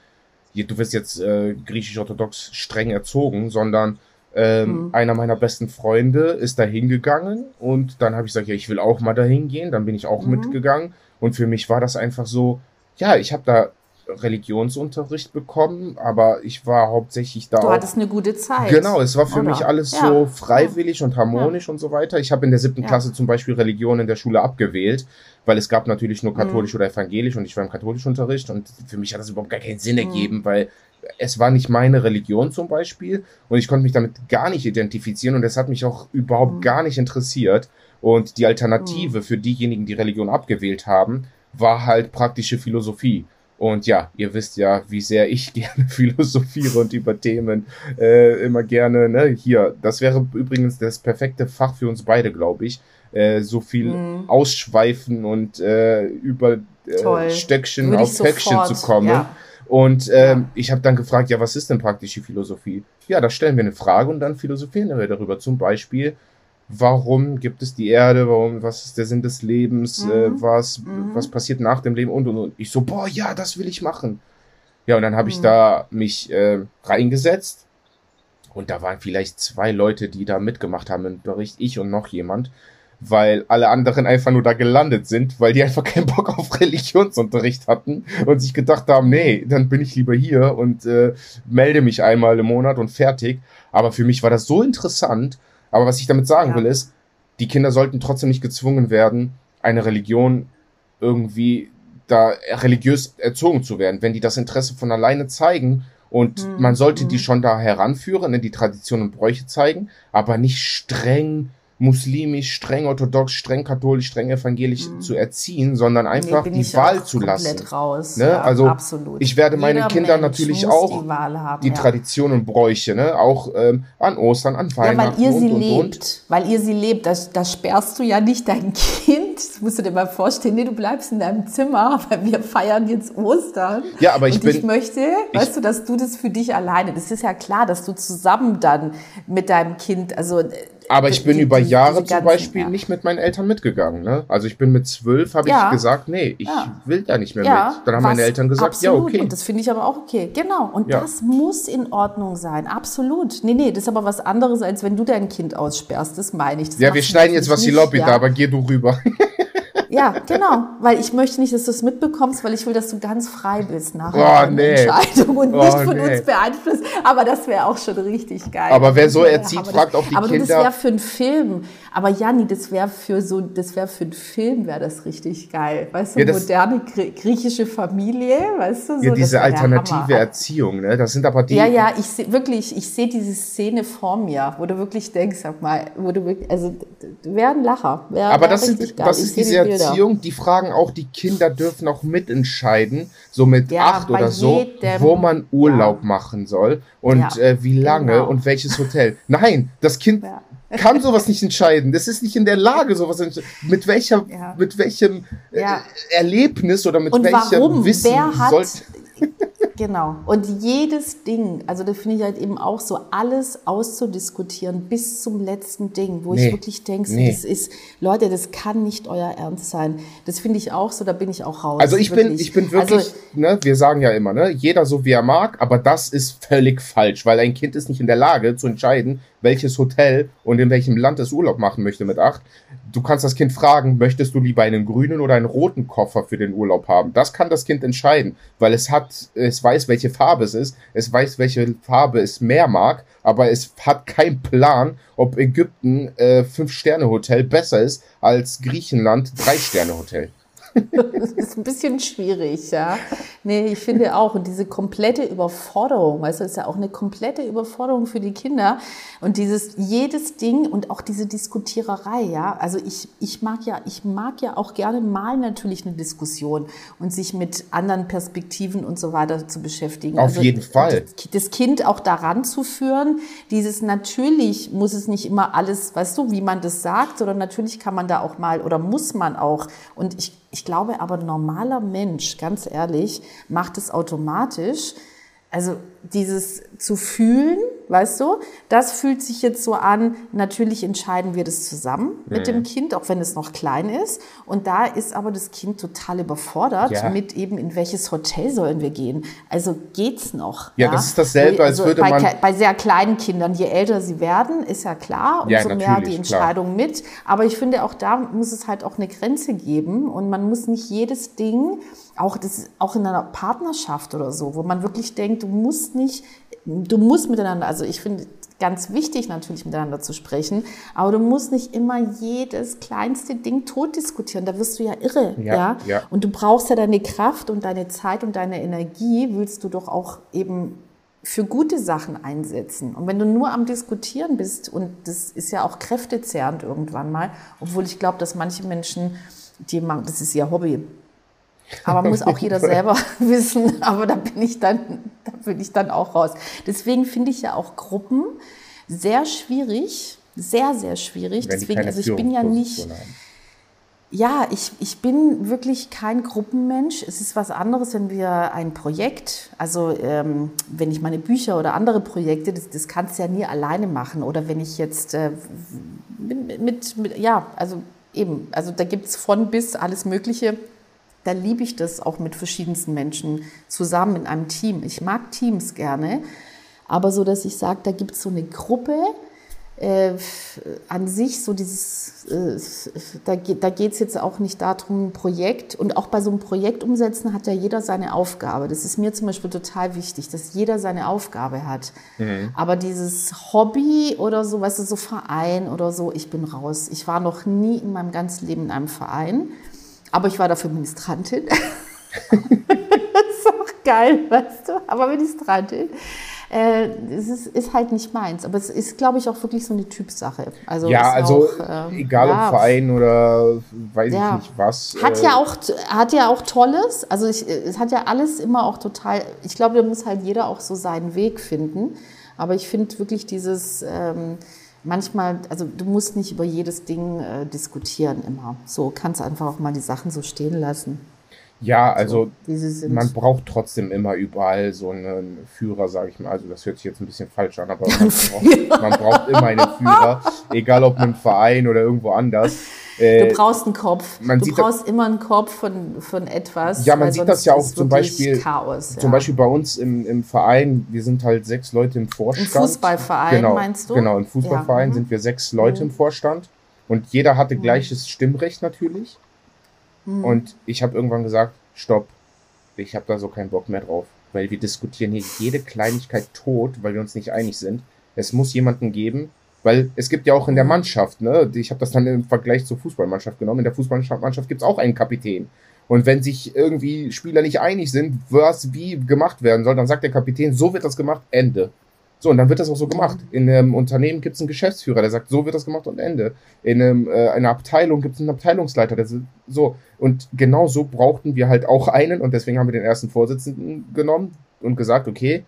du wirst jetzt äh, griechisch-orthodox streng erzogen, sondern ähm, einer meiner besten Freunde ist da hingegangen und dann habe ich gesagt, ja, ich will auch mal dahin gehen, dann bin ich auch mitgegangen. Und für mich war das einfach so, ja, ich habe da Religionsunterricht bekommen, aber ich war hauptsächlich da Du hattest eine gute Zeit. Genau, es war für Oder? mich alles Ja. so freiwillig und harmonisch und so weiter. Ich habe in der siebten Ja. Klasse zum Beispiel Religion in der Schule abgewählt, weil es gab natürlich Mhm. nur katholisch oder evangelisch und ich war im katholischen Unterricht und für mich hat das überhaupt gar keinen Sinn Mhm. ergeben, weil es war nicht meine Religion zum Beispiel und ich konnte mich damit gar nicht identifizieren und es hat mich auch überhaupt Mhm. gar nicht interessiert. Und die Alternative für diejenigen, die Religion abgewählt haben, war halt praktische Philosophie. Und ja, ihr wisst ja, wie sehr ich gerne philosophiere und über Themen äh, immer gerne, ne, hier, das wäre übrigens das perfekte Fach für uns beide, glaube ich. Äh, so viel Mhm. ausschweifen und äh, über äh, Stöckchen Würde auf Päckchen zu kommen. ja. Und ähm, Ja. ich habe dann gefragt, ja, was ist denn praktische Philosophie? Ja, da stellen wir eine Frage und dann philosophieren wir darüber. Zum Beispiel, warum gibt es die Erde? Warum, was ist der Sinn des Lebens? Mhm. Äh, was, Mhm. was passiert nach dem Leben? Und, und, und. Ich so, boah, ja, das will ich machen. Ja, und dann habe ich Mhm. da mich äh, reingesetzt. Und da waren vielleicht zwei Leute, die da mitgemacht haben im Bericht, ich und noch jemand, weil alle anderen einfach nur da gelandet sind, weil die einfach keinen Bock auf Religionsunterricht hatten und sich gedacht haben, nee, dann bin ich lieber hier und äh, melde mich einmal im Monat und fertig. Aber für mich war das so interessant, Aber was ich damit sagen ja. will, ist, die Kinder sollten trotzdem nicht gezwungen werden, eine Religion irgendwie da religiös erzogen zu werden. Wenn die das Interesse von alleine zeigen und mhm. man sollte die hm. schon da heranführen, in ne, die Tradition und Bräuche zeigen, aber nicht streng muslimisch, streng orthodox, streng katholisch, streng evangelisch mhm. zu erziehen, sondern einfach nee, die Wahl zu lassen. Raus. Ne? Ja, also absolut. ich werde Jeder meine Kinder Mensch natürlich auch die, haben, die ja. Tradition und Bräuche, ne? auch ähm, an Ostern, an Weihnachten. Ja, weil ihr sie und, lebt, und. weil ihr sie lebt, da, da sperrst du ja nicht dein Kind. Das musst du dir mal vorstellen, nee, du bleibst in deinem Zimmer, weil wir feiern jetzt Ostern. Ja, aber ich und bin. Ich möchte, ich, weißt du, dass du das für dich alleine. Das ist ja klar, dass du zusammen dann mit deinem Kind, also aber ich bin die, über Jahre zum Beispiel ja. nicht mit meinen Eltern mitgegangen. Ne? Also ich bin mit zwölf, habe ja. ich gesagt, nee, ich ja. will da nicht mehr mit. Dann haben meine Eltern gesagt, absolut. ja, okay. Und das finde ich aber auch okay. Genau. Und das muss in Ordnung sein. Absolut. Nee, nee, das ist aber was anderes, als wenn du dein Kind aussperrst. Das meine ich. Das ja, wir schneiden jetzt was die Lobby da, aber geh du rüber. Ja, genau. Weil ich möchte nicht, dass du es mitbekommst, weil ich will, dass du ganz frei bist nach oh, nee. Entscheidung und oh, nicht von nee. uns beeinflusst. Aber das wäre auch schon richtig geil. Aber wer so erzieht, fragt auch die aber Kinder. Aber das wäre für einen Film. Aber Janni, das wäre für so, das wäre für einen Film, wäre das richtig geil. Weißt du, ja, moderne griechische Familie, weißt du? So, ja, diese alternative Erziehung, ne? Das sind aber die. Ja, ja, ich sehe wirklich, ich sehe diese Szene vor mir, wo du wirklich denkst, sag mal, wo du wirklich, also, wäre ein Lacher. Wär, aber das, sind, das ist diese Erziehung, die fragen auch, die Kinder dürfen auch mitentscheiden, so mit ja, acht oder so, wo man Urlaub ja. machen soll und äh, wie lange genau. und welches Hotel. Nein, das Kind kann sowas nicht entscheiden. Das ist nicht in der Lage, sowas entscheiden. Mit welcher, ja. mit welchem äh, ja. Erlebnis oder mit Und welchem warum? Wissen Wer hat, Genau. Und jedes Ding, also da finde ich halt eben auch so, alles auszudiskutieren bis zum letzten Ding, wo nee. ich wirklich denke, nee. das ist, Leute, das kann nicht euer Ernst sein. Das finde ich auch so, da bin ich auch raus. Also ich wirklich. bin, ich bin wirklich, also, ne, wir sagen ja immer, ne, jeder so wie er mag, aber das ist völlig falsch, weil ein Kind ist nicht in der Lage zu entscheiden, welches Hotel und in welchem Land es Urlaub machen möchte mit acht. Du kannst das Kind fragen, möchtest du lieber einen grünen oder einen roten Koffer für den Urlaub haben? Das kann das Kind entscheiden, weil es hat, es weiß, welche Farbe es ist, es weiß, welche Farbe es mehr mag, aber es hat keinen Plan, ob Ägypten äh, Fünf-Sterne-Hotel besser ist als Griechenland Drei-Sterne-Hotel das ist ein bisschen schwierig, ja. Nee, ich finde auch. Und diese komplette Überforderung, weißt du, ist ja auch eine komplette Überforderung für die Kinder. Und dieses, jedes Ding und auch diese Diskutiererei, ja. Also ich, ich mag ja, ich mag ja auch gerne mal natürlich eine Diskussion und sich mit anderen Perspektiven und so weiter zu beschäftigen. Auf also jeden Fall. Das Kind auch daran zu führen, dieses natürlich muss es nicht immer alles, weißt du, wie man das sagt, sondern natürlich kann man da auch mal oder muss man auch. Und ich ich glaube aber, normaler Mensch, ganz ehrlich, macht es automatisch. Also dieses zu fühlen, weißt du, das fühlt sich jetzt so an, natürlich entscheiden wir das zusammen mhm. mit dem mhm. Kind, auch wenn es noch klein ist. Und da ist aber das Kind total überfordert ja. mit eben, in welches Hotel sollen wir gehen. Also geht's noch. Ja, ja? das ist dasselbe, als also würde bei, man... Bei sehr kleinen Kindern, je älter sie werden, ist ja klar, umso ja, mehr die Entscheidung klar. mit. Aber ich finde, auch da muss es halt auch eine Grenze geben und man muss nicht jedes Ding auch, das, auch in einer Partnerschaft oder so, wo man wirklich denkt, du musst nicht, du musst miteinander, also ich finde ganz wichtig natürlich miteinander zu sprechen, aber du musst nicht immer jedes kleinste Ding tot diskutieren, da wirst du ja irre, ja, ja? ja. Und du brauchst ja deine Kraft und deine Zeit und deine Energie, willst du doch auch eben für gute Sachen einsetzen. Und wenn du nur am Diskutieren bist, und das ist ja auch kräftezehrend irgendwann mal, obwohl ich glaube, dass manche Menschen, die machen, das ist ihr Hobby, aber muss auch jeder selber wissen. Aber da bin ich dann, da bin ich dann auch raus. Deswegen finde ich ja auch Gruppen sehr schwierig, sehr, sehr schwierig. Wenn Deswegen, also ich bin ja nicht. Ja, ich, ich bin wirklich kein Gruppenmensch. Es ist was anderes, wenn wir ein Projekt, also ähm, wenn ich meine Bücher oder andere Projekte, das, das kannst du ja nie alleine machen. Oder wenn ich jetzt äh, mit, mit, mit, ja, also eben, also da gibt es von bis alles Mögliche da liebe ich das auch mit verschiedensten Menschen zusammen in einem Team. Ich mag Teams gerne, aber so, dass ich sage, da gibt es so eine Gruppe, äh, an sich so dieses, äh, da, da geht es jetzt auch nicht darum, ein Projekt und auch bei so einem Projekt umsetzen hat ja jeder seine Aufgabe. Das ist mir zum Beispiel total wichtig, dass jeder seine Aufgabe hat. Mhm. Aber dieses Hobby oder so, weißt du, so Verein oder so, ich bin raus. Ich war noch nie in meinem ganzen Leben in einem Verein, aber ich war dafür Ministrantin. das ist auch geil, weißt du, aber Ministrantin äh, es ist, ist, halt nicht meins. Aber es ist, glaube ich, auch wirklich so eine Typsache. Also ja, also auch, äh, egal ja, ob Verein oder weiß ja. ich nicht was. Hat äh, ja auch hat ja auch Tolles. Also ich, es hat ja alles immer auch total. Ich glaube, da muss halt jeder auch so seinen Weg finden. Aber ich finde wirklich dieses ähm, manchmal, also du musst nicht über jedes Ding äh, diskutieren immer. So kannst einfach auch mal die Sachen so stehen lassen. Ja, also so, man braucht trotzdem immer überall so einen Führer, sage ich mal. Also das hört sich jetzt ein bisschen falsch an, aber man braucht, man braucht immer einen Führer, egal ob im Verein oder irgendwo anders. Äh, du brauchst einen Kopf. du brauchst immer einen Kopf von, von etwas. Ja, man sieht das ja auch zum Beispiel. Chaos, ja. Zum Beispiel bei uns im, im Verein, wir sind halt sechs Leute im Vorstand. Im Fußballverein genau, meinst du? Genau, im Fußballverein ja. sind wir sechs Leute mhm. im Vorstand und jeder hatte mhm. gleiches Stimmrecht natürlich. Mhm. Und ich habe irgendwann gesagt, stopp, ich habe da so keinen Bock mehr drauf, weil wir diskutieren hier jede Kleinigkeit tot, weil wir uns nicht einig sind. Es muss jemanden geben, weil es gibt ja auch in der Mannschaft, ne, ich habe das dann im Vergleich zur Fußballmannschaft genommen, in der Fußballmannschaft gibt es auch einen Kapitän. Und wenn sich irgendwie Spieler nicht einig sind, was wie gemacht werden soll, dann sagt der Kapitän, so wird das gemacht, Ende. So, und dann wird das auch so gemacht. In einem Unternehmen gibt es einen Geschäftsführer, der sagt, so wird das gemacht und Ende. In einem, äh, einer Abteilung gibt es einen Abteilungsleiter, der so. Und genau so brauchten wir halt auch einen und deswegen haben wir den ersten Vorsitzenden genommen und gesagt, okay,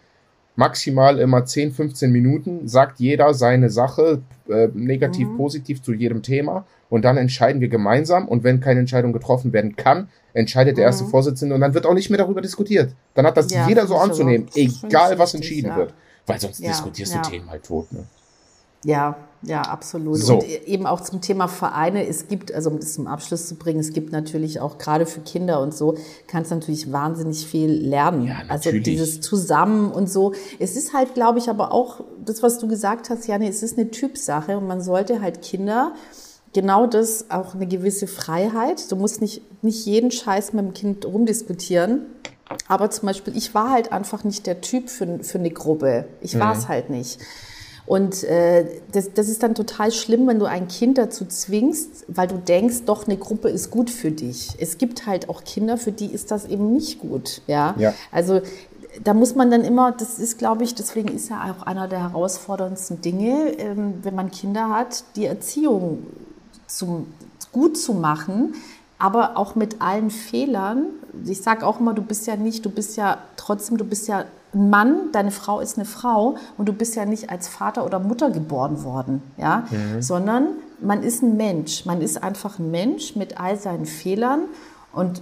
maximal immer 10, 15 Minuten, sagt jeder seine Sache, äh, negativ, mhm. positiv zu jedem Thema und dann entscheiden wir gemeinsam und wenn keine Entscheidung getroffen werden kann, entscheidet der erste mhm. Vorsitzende und dann wird auch nicht mehr darüber diskutiert. Dann hat das ja, jeder so anzunehmen, egal was entschieden ja. wird. Weil sonst ja, diskutierst du Themen halt tot, ne? Ja, ja, absolut. So. Und eben auch zum Thema Vereine. Es gibt, also um das zum Abschluss zu bringen, es gibt natürlich auch gerade für Kinder und so, kannst natürlich wahnsinnig viel lernen. Ja, also dieses Zusammen und so. Es ist halt, glaube ich, aber auch das, was du gesagt hast, Janne, es ist eine Typsache und man sollte halt Kinder genau das auch eine gewisse Freiheit. Du musst nicht, nicht jeden Scheiß mit dem Kind rumdiskutieren. Aber zum Beispiel, ich war halt einfach nicht der Typ für, für eine Gruppe. Ich mhm. war es halt nicht. Und äh, das, das ist dann total schlimm, wenn du ein Kind dazu zwingst, weil du denkst, doch, eine Gruppe ist gut für dich. Es gibt halt auch Kinder, für die ist das eben nicht gut. Ja. ja. Also da muss man dann immer, das ist, glaube ich, deswegen ist ja auch einer der herausforderndsten Dinge, ähm, wenn man Kinder hat, die Erziehung zum, gut zu machen, aber auch mit allen Fehlern. Ich sage auch immer, du bist ja nicht, du bist ja trotzdem, du bist ja ein Mann, deine Frau ist eine Frau und du bist ja nicht als Vater oder Mutter geboren worden, ja, mhm. sondern man ist ein Mensch. Man ist einfach ein Mensch mit all seinen Fehlern und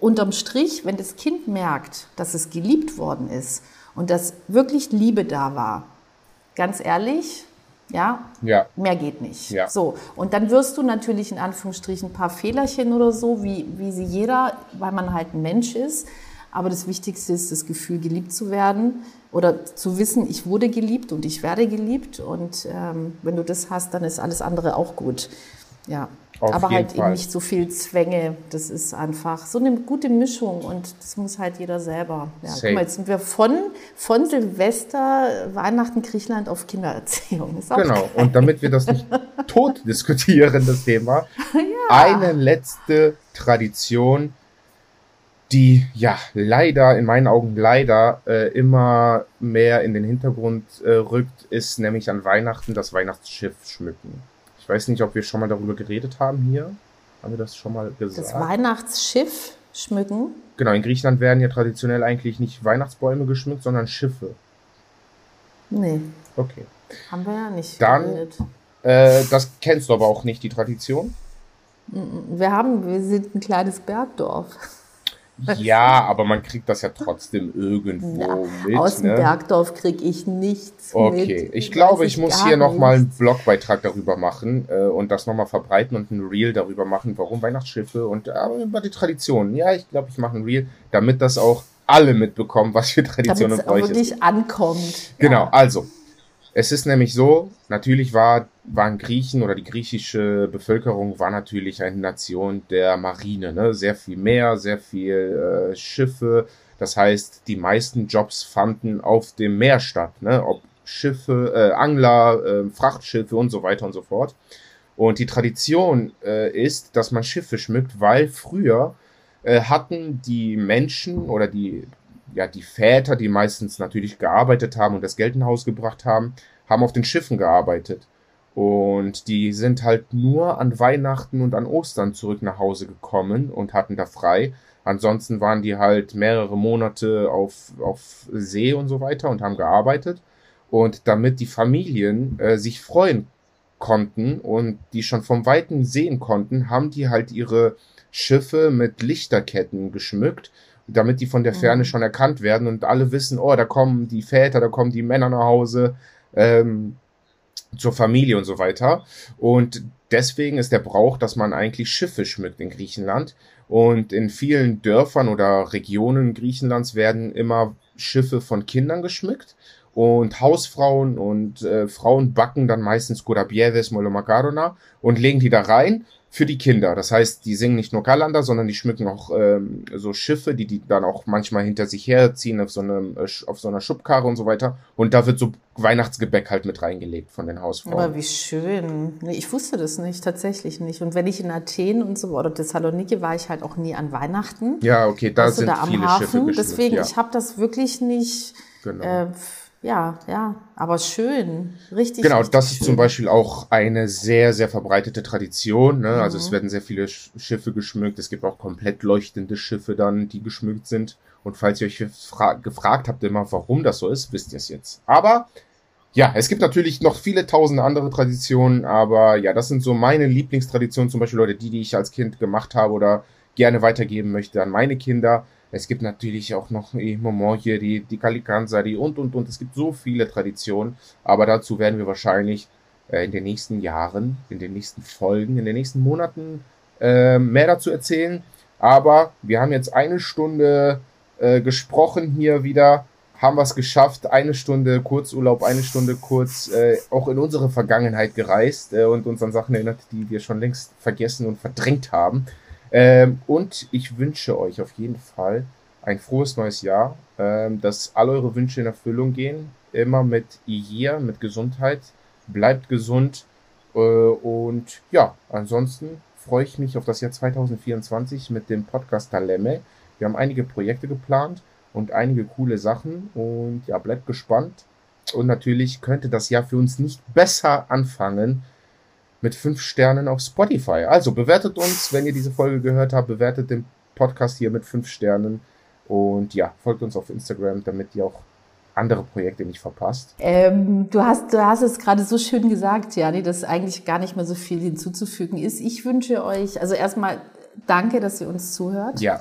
unterm Strich, wenn das Kind merkt, dass es geliebt worden ist und dass wirklich Liebe da war, ganz ehrlich, ja? ja. Mehr geht nicht. Ja. So. Und dann wirst du natürlich in Anführungsstrichen ein paar Fehlerchen oder so, wie, wie sie jeder, weil man halt ein Mensch ist. Aber das Wichtigste ist das Gefühl, geliebt zu werden oder zu wissen, ich wurde geliebt und ich werde geliebt. Und ähm, wenn du das hast, dann ist alles andere auch gut. Ja. Auf aber halt Fall. eben nicht so viel Zwänge. Das ist einfach so eine gute Mischung und das muss halt jeder selber. Ja, guck mal, jetzt sind wir von, von Silvester, Weihnachten, Griechenland auf Kindererziehung. genau, geil. und damit wir das nicht tot diskutieren, das Thema, ja. eine letzte Tradition, die ja leider, in meinen Augen leider, äh, immer mehr in den Hintergrund äh, rückt, ist nämlich an Weihnachten das Weihnachtsschiff schmücken weiß nicht, ob wir schon mal darüber geredet haben hier. Haben wir das schon mal gesagt? Das Weihnachtsschiff schmücken? Genau, in Griechenland werden ja traditionell eigentlich nicht Weihnachtsbäume geschmückt, sondern Schiffe. Nee. Okay. Haben wir ja nicht Dann, äh, das kennst du aber auch nicht, die Tradition? Wir haben, wir sind ein kleines Bergdorf. Ja, aber man kriegt das ja trotzdem irgendwo ja, mit. Aus dem ne? Bergdorf kriege ich nichts okay. mit. Ich glaube, ich, ich muss hier nochmal einen Blogbeitrag darüber machen äh, und das nochmal verbreiten und ein Reel darüber machen, warum Weihnachtsschiffe und äh, über die Traditionen. Ja, ich glaube, ich mache ein Reel, damit das auch alle mitbekommen, was für Traditionen und Bräuche es wirklich ankommt. Genau, ja. also Es ist nämlich so, natürlich war, waren Griechen oder die griechische Bevölkerung war natürlich eine Nation der Marine, ne? Sehr viel Meer, sehr viel äh, Schiffe. Das heißt, die meisten Jobs fanden auf dem Meer statt, ne? Ob Schiffe, äh, Angler, äh, Frachtschiffe und so weiter und so fort. Und die Tradition äh, ist, dass man Schiffe schmückt, weil früher äh, hatten die Menschen oder die ja, die Väter, die meistens natürlich gearbeitet haben und das Geld in Haus gebracht haben, haben auf den Schiffen gearbeitet. Und die sind halt nur an Weihnachten und an Ostern zurück nach Hause gekommen und hatten da frei. Ansonsten waren die halt mehrere Monate auf, auf See und so weiter und haben gearbeitet. Und damit die Familien äh, sich freuen konnten und die schon vom Weiten sehen konnten, haben die halt ihre Schiffe mit Lichterketten geschmückt damit die von der Ferne mhm. schon erkannt werden und alle wissen, oh, da kommen die Väter, da kommen die Männer nach Hause ähm, zur Familie und so weiter. Und deswegen ist der Brauch, dass man eigentlich Schiffe schmückt in Griechenland. Und in vielen Dörfern oder Regionen Griechenlands werden immer Schiffe von Kindern geschmückt. Und Hausfrauen und äh, Frauen backen dann meistens Kurabieves Molomakarona und legen die da rein für die Kinder. Das heißt, die singen nicht nur Kalender, sondern die schmücken auch ähm, so Schiffe, die die dann auch manchmal hinter sich herziehen auf so einem äh, auf so einer Schubkarre und so weiter. Und da wird so Weihnachtsgebäck halt mit reingelegt von den Hausfrauen. Aber wie schön. Nee, ich wusste das nicht, tatsächlich nicht. Und wenn ich in Athen und so oder Thessaloniki war ich halt auch nie an Weihnachten. Ja, okay, da sind da viele Hafen. Schiffe Deswegen, ja. ich habe das wirklich nicht. Genau. Äh, ja, ja, aber schön, richtig. Genau, richtig das ist zum Beispiel auch eine sehr, sehr verbreitete Tradition. Ne? Mhm. Also es mhm. werden sehr viele Schiffe geschmückt. Es gibt auch komplett leuchtende Schiffe dann, die geschmückt sind. Und falls ihr euch gefragt habt immer, warum das so ist, wisst ihr es jetzt. Aber ja, es gibt natürlich noch viele tausende andere Traditionen, aber ja, das sind so meine Lieblingstraditionen, zum Beispiel Leute, die, die ich als Kind gemacht habe oder gerne weitergeben möchte an meine Kinder. Es gibt natürlich auch noch hier die, die Kalikansari und, und, und. Es gibt so viele Traditionen, aber dazu werden wir wahrscheinlich äh, in den nächsten Jahren, in den nächsten Folgen, in den nächsten Monaten äh, mehr dazu erzählen. Aber wir haben jetzt eine Stunde äh, gesprochen hier wieder, haben es geschafft, eine Stunde Kurzurlaub, eine Stunde kurz äh, auch in unsere Vergangenheit gereist äh, und uns an Sachen erinnert, die wir schon längst vergessen und verdrängt haben. Ähm, und ich wünsche euch auf jeden Fall ein frohes neues Jahr, ähm, dass alle eure Wünsche in Erfüllung gehen. Immer mit hier, mit Gesundheit. Bleibt gesund. Äh, und ja, ansonsten freue ich mich auf das Jahr 2024 mit dem Podcast Talemme. Wir haben einige Projekte geplant und einige coole Sachen. Und ja, bleibt gespannt. Und natürlich könnte das Jahr für uns nicht besser anfangen, mit fünf Sternen auf Spotify. Also bewertet uns, wenn ihr diese Folge gehört habt, bewertet den Podcast hier mit fünf Sternen und ja, folgt uns auf Instagram, damit ihr auch andere Projekte nicht verpasst. Ähm, du, hast, du hast es gerade so schön gesagt, Jani, dass eigentlich gar nicht mehr so viel hinzuzufügen ist. Ich wünsche euch, also erstmal danke, dass ihr uns zuhört. Ja.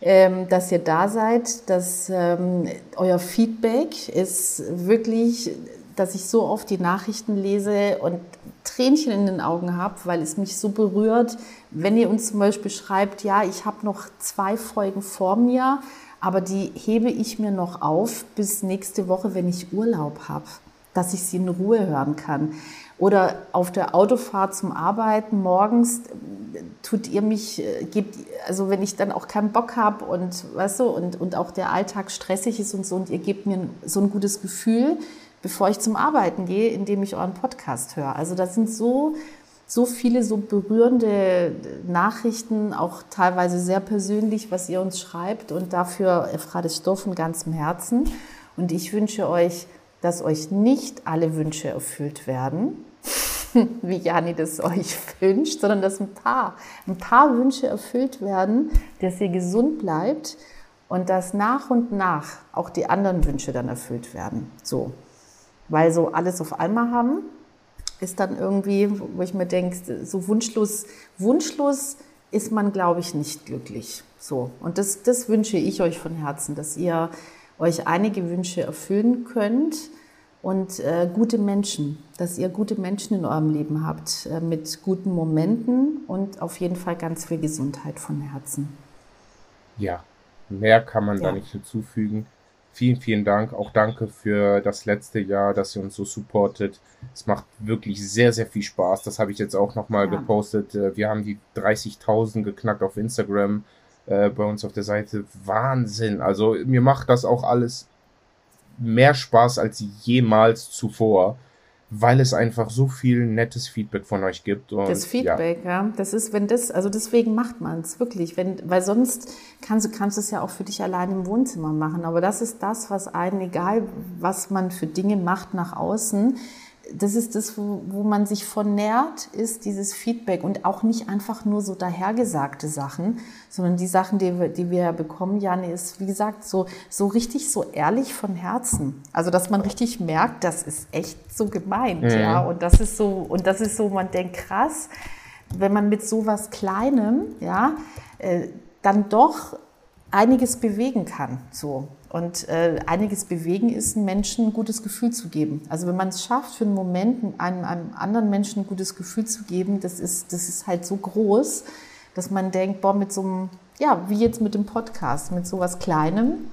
Ähm, dass ihr da seid, dass ähm, euer Feedback ist wirklich, dass ich so oft die Nachrichten lese und Tränchen in den Augen habe, weil es mich so berührt, wenn ihr uns zum Beispiel schreibt, ja, ich habe noch zwei Folgen vor mir, aber die hebe ich mir noch auf bis nächste Woche, wenn ich Urlaub habe, dass ich sie in Ruhe hören kann. Oder auf der Autofahrt zum Arbeiten morgens tut ihr mich, äh, gebt, also wenn ich dann auch keinen Bock habe und, weißt du, und, und auch der Alltag stressig ist und so und ihr gebt mir so ein gutes Gefühl, bevor ich zum Arbeiten gehe, indem ich euren Podcast höre. Also das sind so, so viele so berührende Nachrichten, auch teilweise sehr persönlich, was ihr uns schreibt. Und dafür Efrade ich von ganzem Herzen. Und ich wünsche euch, dass euch nicht alle Wünsche erfüllt werden, wie Jani das euch wünscht, sondern dass ein paar, ein paar Wünsche erfüllt werden, dass ihr gesund bleibt und dass nach und nach auch die anderen Wünsche dann erfüllt werden. So. Weil so alles auf einmal haben, ist dann irgendwie, wo ich mir denke, so wunschlos, wunschlos ist man, glaube ich, nicht glücklich. So. Und das, das wünsche ich euch von Herzen, dass ihr euch einige Wünsche erfüllen könnt und äh, gute Menschen, dass ihr gute Menschen in eurem Leben habt, äh, mit guten Momenten und auf jeden Fall ganz viel Gesundheit von Herzen. Ja, mehr kann man ja. da nicht hinzufügen. Vielen, vielen Dank. Auch danke für das letzte Jahr, dass ihr uns so supportet. Es macht wirklich sehr, sehr viel Spaß. Das habe ich jetzt auch nochmal ja. gepostet. Äh, wir haben die 30.000 geknackt auf Instagram äh, bei uns auf der Seite. Wahnsinn. Also mir macht das auch alles mehr Spaß als jemals zuvor weil es einfach so viel nettes Feedback von euch gibt. Und, das Feedback, ja. ja. Das ist, wenn das, also deswegen macht man es wirklich. Wenn, weil sonst kannst du, kannst du es ja auch für dich allein im Wohnzimmer machen. Aber das ist das, was einen, egal was man für Dinge macht nach außen, das ist das, wo, wo man sich von nährt, ist dieses Feedback und auch nicht einfach nur so dahergesagte Sachen, sondern die Sachen, die wir, die wir bekommen, Janne, ist, wie gesagt, so, so richtig so ehrlich von Herzen. Also, dass man richtig merkt, das ist echt so gemeint, mhm. ja, und das ist so, und das ist so, man denkt, krass, wenn man mit so was Kleinem, ja, äh, dann doch einiges bewegen kann, so. Und äh, einiges bewegen ist, einem Menschen ein gutes Gefühl zu geben. Also wenn man es schafft, für einen Moment einem, einem anderen Menschen ein gutes Gefühl zu geben, das ist, das ist halt so groß, dass man denkt, boah, mit so einem, ja, wie jetzt mit dem Podcast, mit so was Kleinem,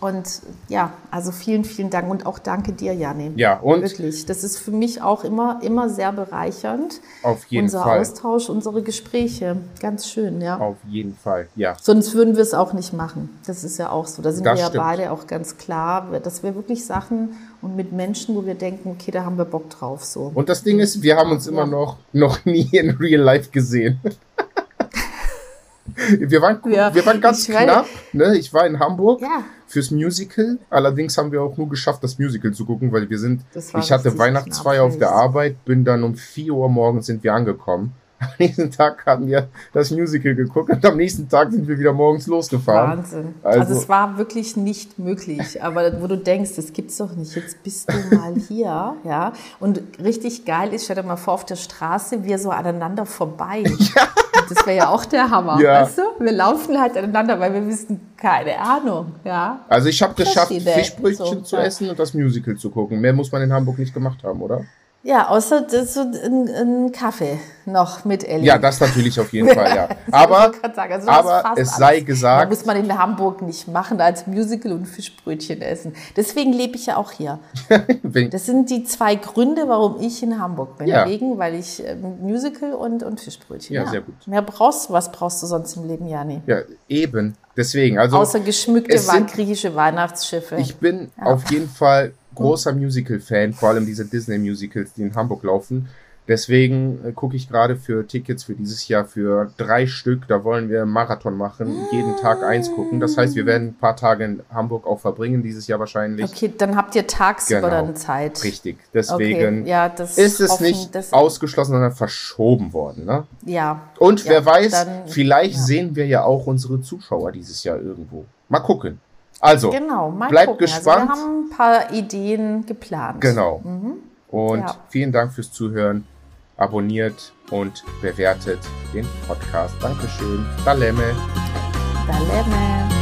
und ja, also vielen, vielen Dank und auch danke dir, Janne. Ja, und wirklich. Das ist für mich auch immer, immer sehr bereichernd. Auf jeden Unser Fall. Unser Austausch, unsere Gespräche. Ganz schön, ja. Auf jeden Fall, ja. Sonst würden wir es auch nicht machen. Das ist ja auch so. Da sind das wir ja beide auch ganz klar, dass wir wirklich Sachen und mit Menschen, wo wir denken, okay, da haben wir Bock drauf, so. Und das Ding ist, wir haben uns immer ja. noch, noch nie in Real Life gesehen. Wir waren, ja, wir waren ganz knapp. Ne? Ich war in Hamburg ja. Fürs Musical. Allerdings haben wir auch nur geschafft, das Musical zu gucken, weil wir sind. Ich hatte Weihnachtsfeier auf der Arbeit, bin dann um 4 Uhr morgens sind wir angekommen. Am nächsten Tag haben wir das Musical geguckt und am nächsten Tag sind wir wieder morgens losgefahren. Wahnsinn. Also, also es war wirklich nicht möglich. Aber wo du denkst, das gibt's doch nicht. Jetzt bist du mal hier, ja. Und richtig geil ist, stell dir mal vor, auf der Straße wir so aneinander vorbei. Ja. Das wäre ja auch der Hammer, ja. weißt du? Wir laufen halt aneinander, weil wir wissen, keine Ahnung, ja. Also ich habe geschafft, Fischbrötchen so, zu ja. essen und das Musical zu gucken. Mehr muss man in Hamburg nicht gemacht haben, oder? Ja, außer das, so ein, ein, Kaffee noch mit Ellie. Ja, das natürlich auf jeden Fall, ja. Aber, also aber es sei alles. gesagt. Das muss man in Hamburg nicht machen, als Musical und Fischbrötchen essen. Deswegen lebe ich ja auch hier. das sind die zwei Gründe, warum ich in Hamburg bin. Ja. Wegen, weil ich äh, Musical und, und Fischbrötchen. Ja, ja, sehr gut. Mehr brauchst du, was brauchst du sonst im Leben, Jani? Ja, eben. Deswegen, also. Außer geschmückte sind, griechische Weihnachtsschiffe. Ich bin ja. auf jeden Fall großer Musical-Fan, vor allem diese Disney-Musicals, die in Hamburg laufen. Deswegen äh, gucke ich gerade für Tickets für dieses Jahr für drei Stück. Da wollen wir einen Marathon machen, jeden Tag eins gucken. Das heißt, wir werden ein paar Tage in Hamburg auch verbringen dieses Jahr wahrscheinlich. Okay, dann habt ihr tagsüber genau, dann Zeit. Richtig. Deswegen okay, ja, ist es hoffen, nicht ausgeschlossen, sondern verschoben worden. Ne? Ja. Und ja, wer weiß, dann, vielleicht ja. sehen wir ja auch unsere Zuschauer dieses Jahr irgendwo. Mal gucken. Also, genau, bleibt gucken. gespannt. Also wir haben ein paar Ideen geplant. Genau. Mhm. Und ja. vielen Dank fürs Zuhören. Abonniert und bewertet den Podcast. Dankeschön. Dalemme. Dalemme.